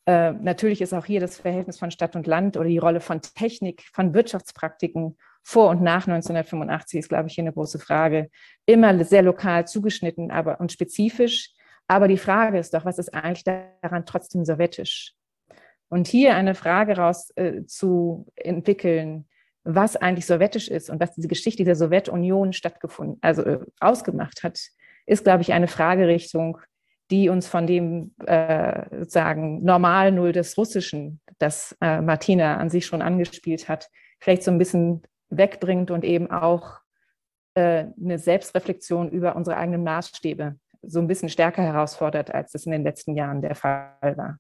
Äh, natürlich ist auch hier das Verhältnis von Stadt und Land oder die Rolle von Technik, von Wirtschaftspraktiken vor und nach 1985 ist, glaube ich, hier eine große Frage. Immer sehr lokal zugeschnitten aber, und spezifisch. Aber die Frage ist doch, was ist eigentlich daran trotzdem sowjetisch? Und hier eine Frage raus äh, zu entwickeln, was eigentlich sowjetisch ist und was diese Geschichte der Sowjetunion stattgefunden, also äh, ausgemacht hat, ist, glaube ich, eine Fragerichtung, die uns von dem äh, sozusagen Normal Null des Russischen, das äh, Martina an sich schon angespielt hat, vielleicht so ein bisschen wegbringt und eben auch äh, eine Selbstreflexion über unsere eigenen Maßstäbe so ein bisschen stärker herausfordert, als das in den letzten Jahren der Fall war.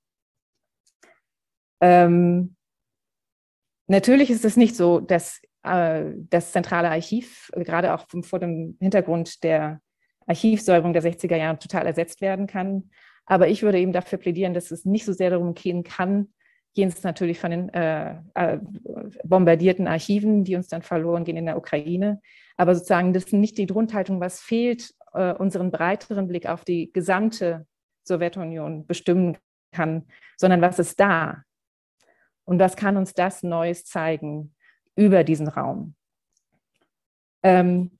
Ähm, Natürlich ist es nicht so, dass äh, das zentrale Archiv, gerade auch vor dem Hintergrund der Archivsäuberung der 60er Jahre, total ersetzt werden kann. Aber ich würde eben dafür plädieren, dass es nicht so sehr darum gehen kann, jenseits natürlich von den äh, äh, bombardierten Archiven, die uns dann verloren gehen in der Ukraine. Aber sozusagen, das ist nicht die Grundhaltung, was fehlt, äh, unseren breiteren Blick auf die gesamte Sowjetunion bestimmen kann, sondern was ist da? Und was kann uns das Neues zeigen über diesen Raum? Ähm,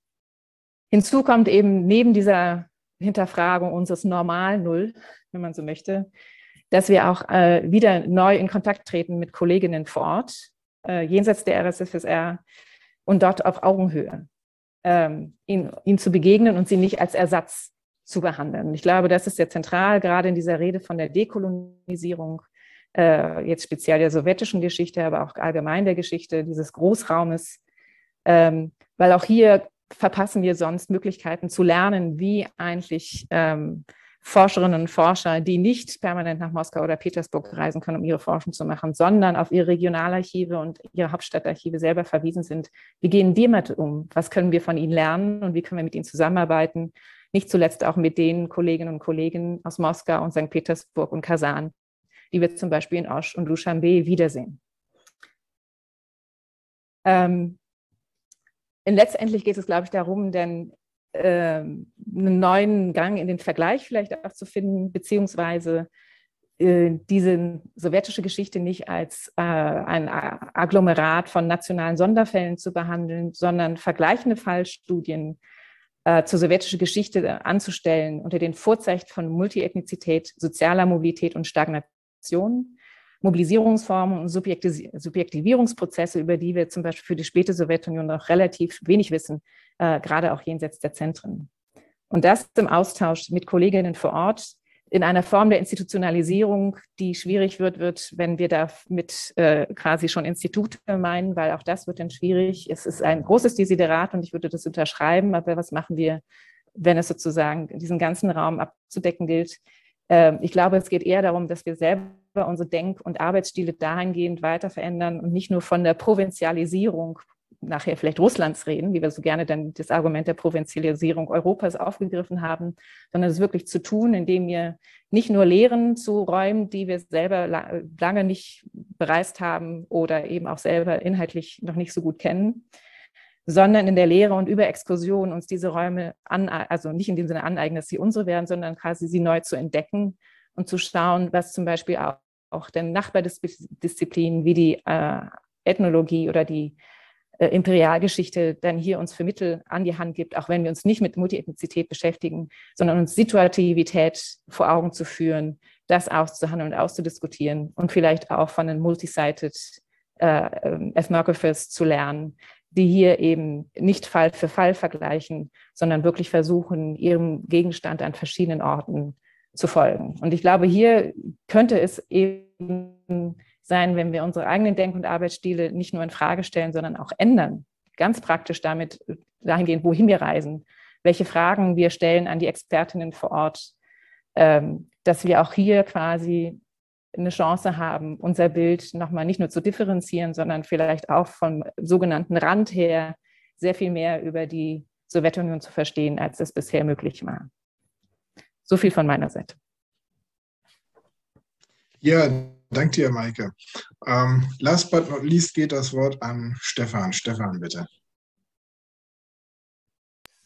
hinzu kommt eben neben dieser Hinterfragung unseres Normal-Null, wenn man so möchte, dass wir auch äh, wieder neu in Kontakt treten mit Kolleginnen vor Ort, äh, jenseits der RSFSR und dort auf Augenhöhe, ähm, ihnen, ihnen zu begegnen und sie nicht als Ersatz zu behandeln. Ich glaube, das ist sehr zentral, gerade in dieser Rede von der Dekolonisierung äh, jetzt speziell der sowjetischen Geschichte, aber auch allgemein der Geschichte dieses Großraumes, ähm, weil auch hier verpassen wir sonst Möglichkeiten zu lernen, wie eigentlich ähm, Forscherinnen und Forscher, die nicht permanent nach Moskau oder Petersburg reisen können, um ihre Forschung zu machen, sondern auf ihre Regionalarchive und ihre Hauptstadtarchive selber verwiesen sind. Wie gehen wir mit um? Was können wir von ihnen lernen und wie können wir mit ihnen zusammenarbeiten? Nicht zuletzt auch mit den Kolleginnen und Kollegen aus Moskau und St. Petersburg und Kasan, die wir zum Beispiel in Osh und Dushanbe wiedersehen. Ähm, letztendlich geht es, glaube ich, darum, denn äh, einen neuen Gang in den Vergleich vielleicht auch zu finden, beziehungsweise äh, diese sowjetische Geschichte nicht als äh, ein Agglomerat von nationalen Sonderfällen zu behandeln, sondern vergleichende Fallstudien äh, zur sowjetischen Geschichte anzustellen unter den Vorzeichen von Multiethnizität, sozialer Mobilität und Stagnation Aktionen, Mobilisierungsformen und Subjektivierungsprozesse, über die wir zum Beispiel für die späte Sowjetunion noch relativ wenig wissen, äh, gerade auch jenseits der Zentren. Und das im Austausch mit Kolleginnen vor Ort in einer Form der Institutionalisierung, die schwierig wird, wird, wenn wir da mit äh, quasi schon Institute meinen, weil auch das wird dann schwierig. Es ist ein großes Desiderat und ich würde das unterschreiben, aber was machen wir, wenn es sozusagen diesen ganzen Raum abzudecken gilt? Ähm, ich glaube, es geht eher darum, dass wir selber unsere Denk- und Arbeitsstile dahingehend weiter verändern und nicht nur von der Provinzialisierung nachher vielleicht Russlands reden, wie wir so gerne dann das Argument der Provinzialisierung Europas aufgegriffen haben, sondern es wirklich zu tun, indem wir nicht nur Lehren zu Räumen, die wir selber lange nicht bereist haben oder eben auch selber inhaltlich noch nicht so gut kennen, sondern in der Lehre und über Exkursionen uns diese Räume an, also nicht in dem Sinne aneignen, dass sie unsere werden, sondern quasi sie neu zu entdecken und zu schauen, was zum Beispiel auch, auch den Nachbardisziplinen wie die äh, Ethnologie oder die äh, Imperialgeschichte dann hier uns für Mittel an die Hand gibt, auch wenn wir uns nicht mit Multiethnizität beschäftigen, sondern uns Situativität vor Augen zu führen, das auszuhandeln und auszudiskutieren und vielleicht auch von den Multisided äh, ähm, Ethnographers zu lernen, die hier eben nicht Fall für Fall vergleichen, sondern wirklich versuchen, ihrem Gegenstand an verschiedenen Orten zu folgen. Und ich glaube, hier könnte es eben sein, wenn wir unsere eigenen Denk- und Arbeitsstile nicht nur in Frage stellen, sondern auch ändern, ganz praktisch damit dahingehend, wohin wir reisen, welche Fragen wir stellen an die Expertinnen vor Ort, ähm, dass wir auch hier quasi eine Chance haben, unser Bild nochmal nicht nur zu differenzieren, sondern vielleicht auch vom sogenannten Rand her sehr viel mehr über die Sowjetunion zu verstehen, als es bisher möglich war. So viel von meiner Seite. Ja, danke dir, Maike. Ähm, last but not least geht das Wort an Stefan. Stefan, bitte.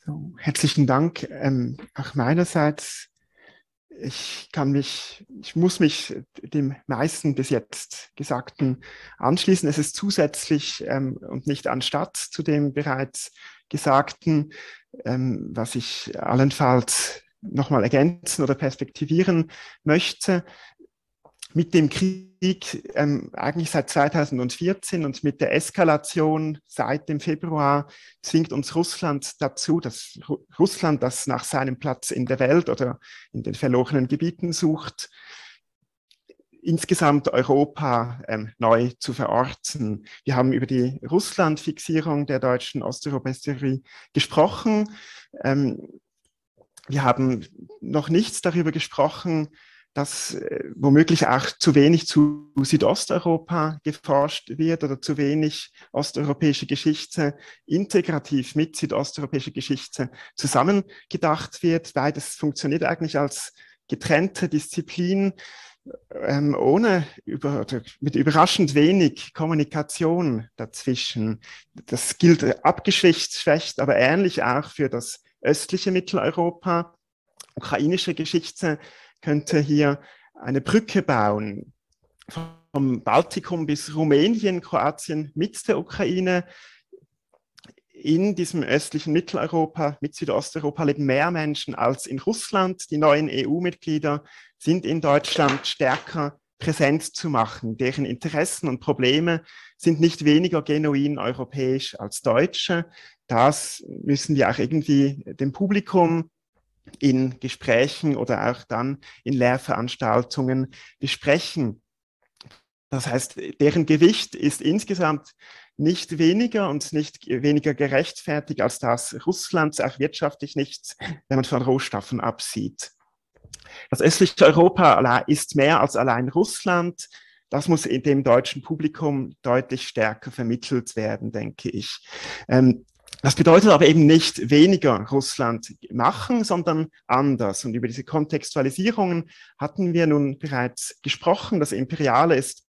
So, herzlichen Dank ähm, auch meinerseits ich kann mich, ich muss mich dem meisten bis jetzt Gesagten anschließen. Es ist zusätzlich ähm, und nicht anstatt zu dem bereits Gesagten, ähm, was ich allenfalls nochmal ergänzen oder perspektivieren möchte mit dem Krieg ähm, eigentlich seit 2014 und mit der Eskalation seit dem Februar zwingt uns Russland dazu, dass Russland, das nach seinem Platz in der Welt oder in den verlorenen Gebieten sucht, insgesamt Europa ähm, neu zu verorten. Wir haben über die Russland-Fixierung der deutschen Osteuropäistheorie gesprochen. Ähm, wir haben noch nichts darüber gesprochen, dass äh, womöglich auch zu wenig zu Südosteuropa geforscht wird oder zu wenig osteuropäische Geschichte integrativ mit südosteuropäischer Geschichte zusammengedacht wird. Beides funktioniert eigentlich als getrennte Disziplin ähm, ohne über, mit überraschend wenig Kommunikation dazwischen. Das gilt abgeschwächt, schwächt, aber ähnlich auch für das östliche Mitteleuropa. Ukrainische Geschichte könnte hier eine Brücke bauen vom Baltikum bis Rumänien, Kroatien mit der Ukraine. In diesem östlichen Mitteleuropa, mit Südosteuropa leben mehr Menschen als in Russland. Die neuen EU-Mitglieder sind in Deutschland stärker präsent zu machen. Deren Interessen und Probleme sind nicht weniger genuin europäisch als deutsche. Das müssen wir auch irgendwie dem Publikum in Gesprächen oder auch dann in Lehrveranstaltungen besprechen. Das heißt, deren Gewicht ist insgesamt nicht weniger und nicht weniger gerechtfertigt als das Russlands, auch wirtschaftlich nicht, wenn man von Rohstoffen absieht. Das östliche Europa ist mehr als allein Russland. Das muss in dem deutschen Publikum deutlich stärker vermittelt werden, denke ich. Ähm, das bedeutet aber eben nicht weniger Russland machen, sondern anders. Und über diese Kontextualisierungen hatten wir nun bereits gesprochen. Das Imperiale ist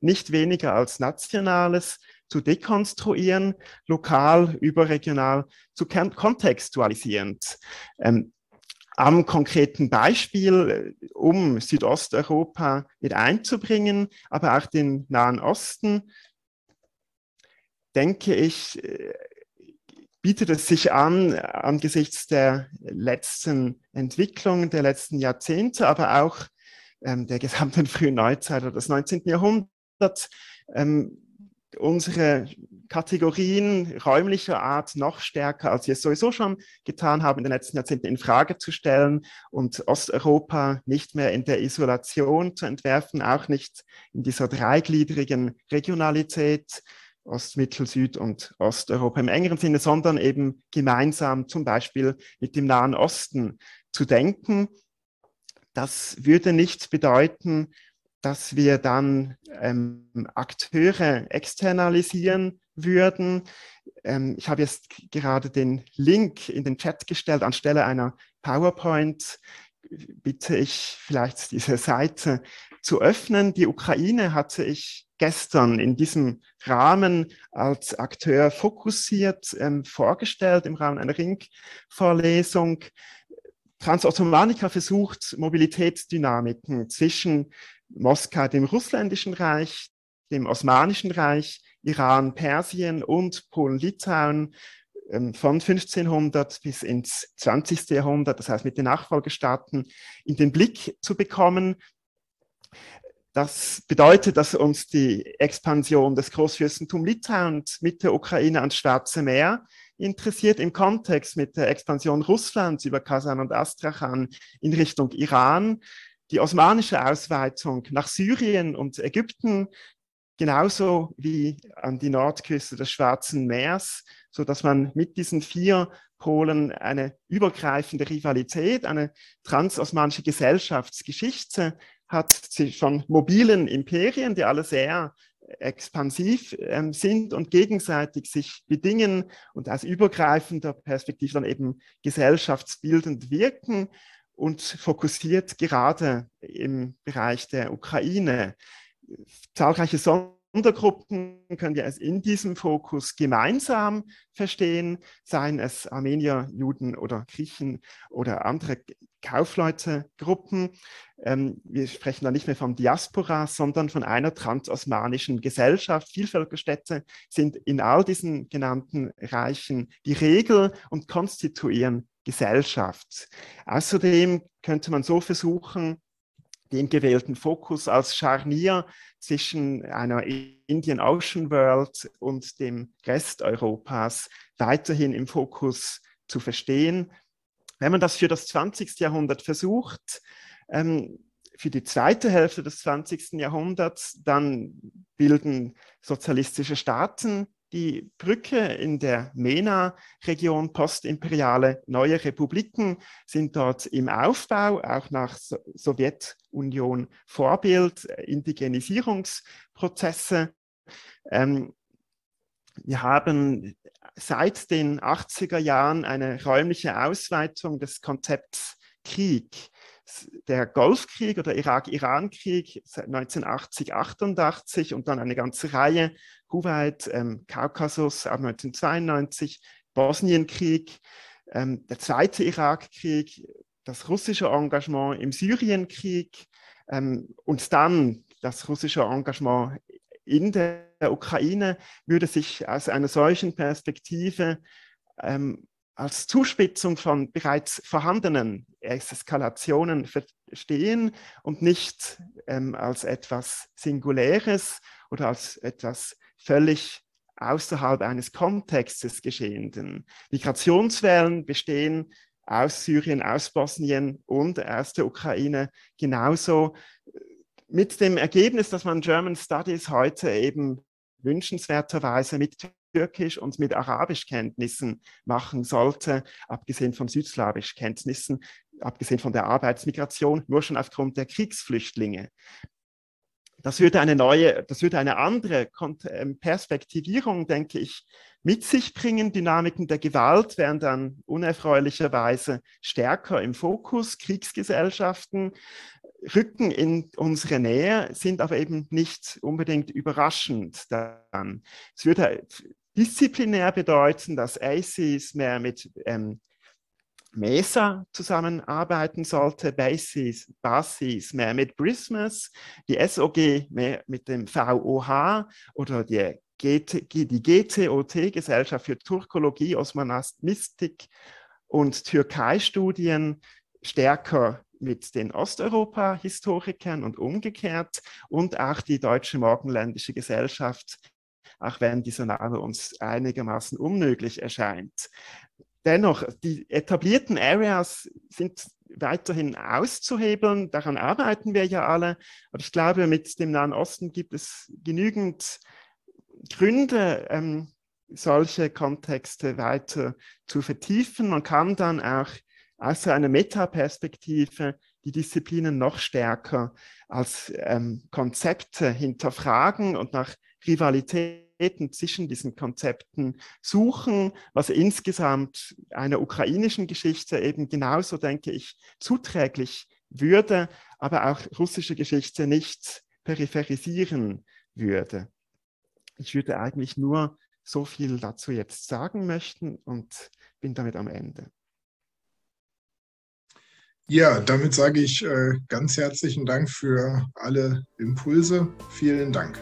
nicht weniger als Nationales zu dekonstruieren, lokal, überregional zu kontextualisierend. Ähm, am konkreten Beispiel, äh, um Südosteuropa mit einzubringen, aber auch den Nahen Osten, denke ich, äh, bietet es sich an, angesichts der letzten Entwicklungen der letzten Jahrzehnte, aber auch ähm, der gesamten *laughs* frühen Neuzeit oder des 19. Jahrhunderts, ähm, unsere Kategorien räumlicher Art noch stärker, als wir es sowieso schon getan haben, in den letzten Jahrzehnten in Frage zu stellen und Osteuropa nicht mehr in der Isolation zu entwerfen, auch nicht in dieser dreigliedrigen Regionalität, Ost, Mittel, Süd und Osteuropa im engeren Sinne, sondern eben gemeinsam zum Beispiel mit dem Nahen Osten zu denken. Das würde nicht bedeuten, dass wir dann ähm, Akteure externalisieren würden. Ähm, ich habe jetzt gerade den Link in den Chat gestellt. Anstelle einer PowerPoint bitte ich vielleicht diese Seite zu öffnen. Die Ukraine hatte ich gestern in diesem Rahmen als Akteur fokussiert ähm, vorgestellt im Rahmen einer Ringvorlesung. Transottomanica versucht Mobilitätsdynamiken zwischen Moskau, dem russländischen Reich, dem Osmanischen Reich, Iran, Persien und Polen-Litauen ähm, von 1500 bis ins 20. Jahrhundert, das heißt mit den Nachfolgestaaten, in den Blick zu bekommen Das bedeutet, dass uns die Expansion des Großfürstentums Litauens mit der Ukraine ans Schwarze Meer interessiert im Kontext mit der Expansion Russlands über Kasan und Astrachan in Richtung Iran, die osmanische Ausweitung nach Syrien und Ägypten, genauso wie an die Nordküste des Schwarzen Meers, so dass man mit diesen vier Polen eine übergreifende Rivalität, eine transosmanische Gesellschaftsgeschichte hat von mobilen Imperien, die alle sehr expansiv ähm, sind und gegenseitig sich bedingen und aus übergreifender Perspektive dann eben gesellschaftsbildend wirken und fokussiert gerade im Bereich der Ukraine. Zahlreiche Sondergruppen können wir es in diesem Fokus gemeinsam verstehen, seien es Armenier, Juden oder Griechen oder andere Kaufleutegruppen. Ähm, wir sprechen da nicht mehr von Diaspora, sondern von einer transosmanischen Gesellschaft. Vielvölkerstädte sind in all diesen genannten Reichen die Regel und konstituieren Gesellschaft. Außerdem könnte man so versuchen, den gewählten Fokus als Scharnier zwischen einer Indian Ocean World und dem Rest Europas weiterhin im Fokus zu verstehen. Wenn man das für das 20. Jahrhundert versucht, ähm, für die zweite Hälfte des 20. Jahrhunderts, dann bilden sozialistische Staaten die Brücke in der MENA-Region, postimperiale neue Republiken sind dort im Aufbau, auch nach Sowjetunion Vorbild, Indigenisierungsprozesse. Ähm, wir haben seit den 80er Jahren eine räumliche Ausweitung des Konzepts Krieg der Golfkrieg oder Irak-Iran-Krieg 1980, 88 und dann eine ganze Reihe, Kuwait, ähm, Kaukasus ab 1992, Bosnienkrieg, ähm, der zweite Irakkrieg, das russische Engagement im Syrienkrieg ähm, und dann das russische Engagement in der Ukraine würde sich aus einer solchen Perspektive ähm, als Zuspitzung von bereits vorhandenen Eskalationen verstehen und nicht ähm, als etwas Singuläres oder als etwas völlig außerhalb eines Kontextes geschehenden. Migrationswellen bestehen aus Syrien, aus Bosnien und aus der Ukraine genauso mit dem Ergebnis, dass man German Studies heute eben wünschenswerterweise mit Türkisch und mit Arabischkenntnissen machen sollte, abgesehen von Südslawischkenntnissen, abgesehen von der Arbeitsmigration, nur schon aufgrund der Kriegsflüchtlinge. Das würde eine neue, das würde eine andere ähm, Perspektivierung, denke ich, mit sich bringen. Dynamiken der Gewalt wären dann unerfreulicherweise stärker im Fokus. Kriegsgesellschaften rücken in unsere Nähe, sind aber eben nicht unbedingt überraschend dann. Es würde disziplinär bedeuten, dass ACES mehr mit ähm, MESA zusammenarbeiten sollte, BASIS, BASIS mehr mit Prismas, die SOG mehr mit dem VOH oder die, GT, die GTOT, Gesellschaft für Turkologie, Osmanistik und Türkei-Studien, stärker mit den Osteuropa-Historikern und umgekehrt und auch die Deutsche Morgenländische Gesellschaft auch wenn dieser Name uns einigermaßen unmöglich erscheint. Dennoch, die etablierten Areas sind weiterhin auszuhebeln, daran arbeiten wir ja alle. Aber ich glaube, mit dem Nahen Osten gibt es genügend Gründe, ähm, solche Kontexte weiter zu vertiefen. Man kann dann auch aus einer Metaperspektive die Disziplinen noch stärker als ähm, Konzepte hinterfragen und nach Rivalitäten zwischen diesen Konzepten suchen, was insgesamt einer ukrainischen Geschichte eben genauso, denke ich, zuträglich würde, aber auch russische Geschichte nicht peripherisieren würde. Ich würde eigentlich nur so viel dazu jetzt sagen möchten und bin damit am Ende. Ja, damit sage ich äh, ganz herzlichen Dank für alle Impulse. Vielen Dank.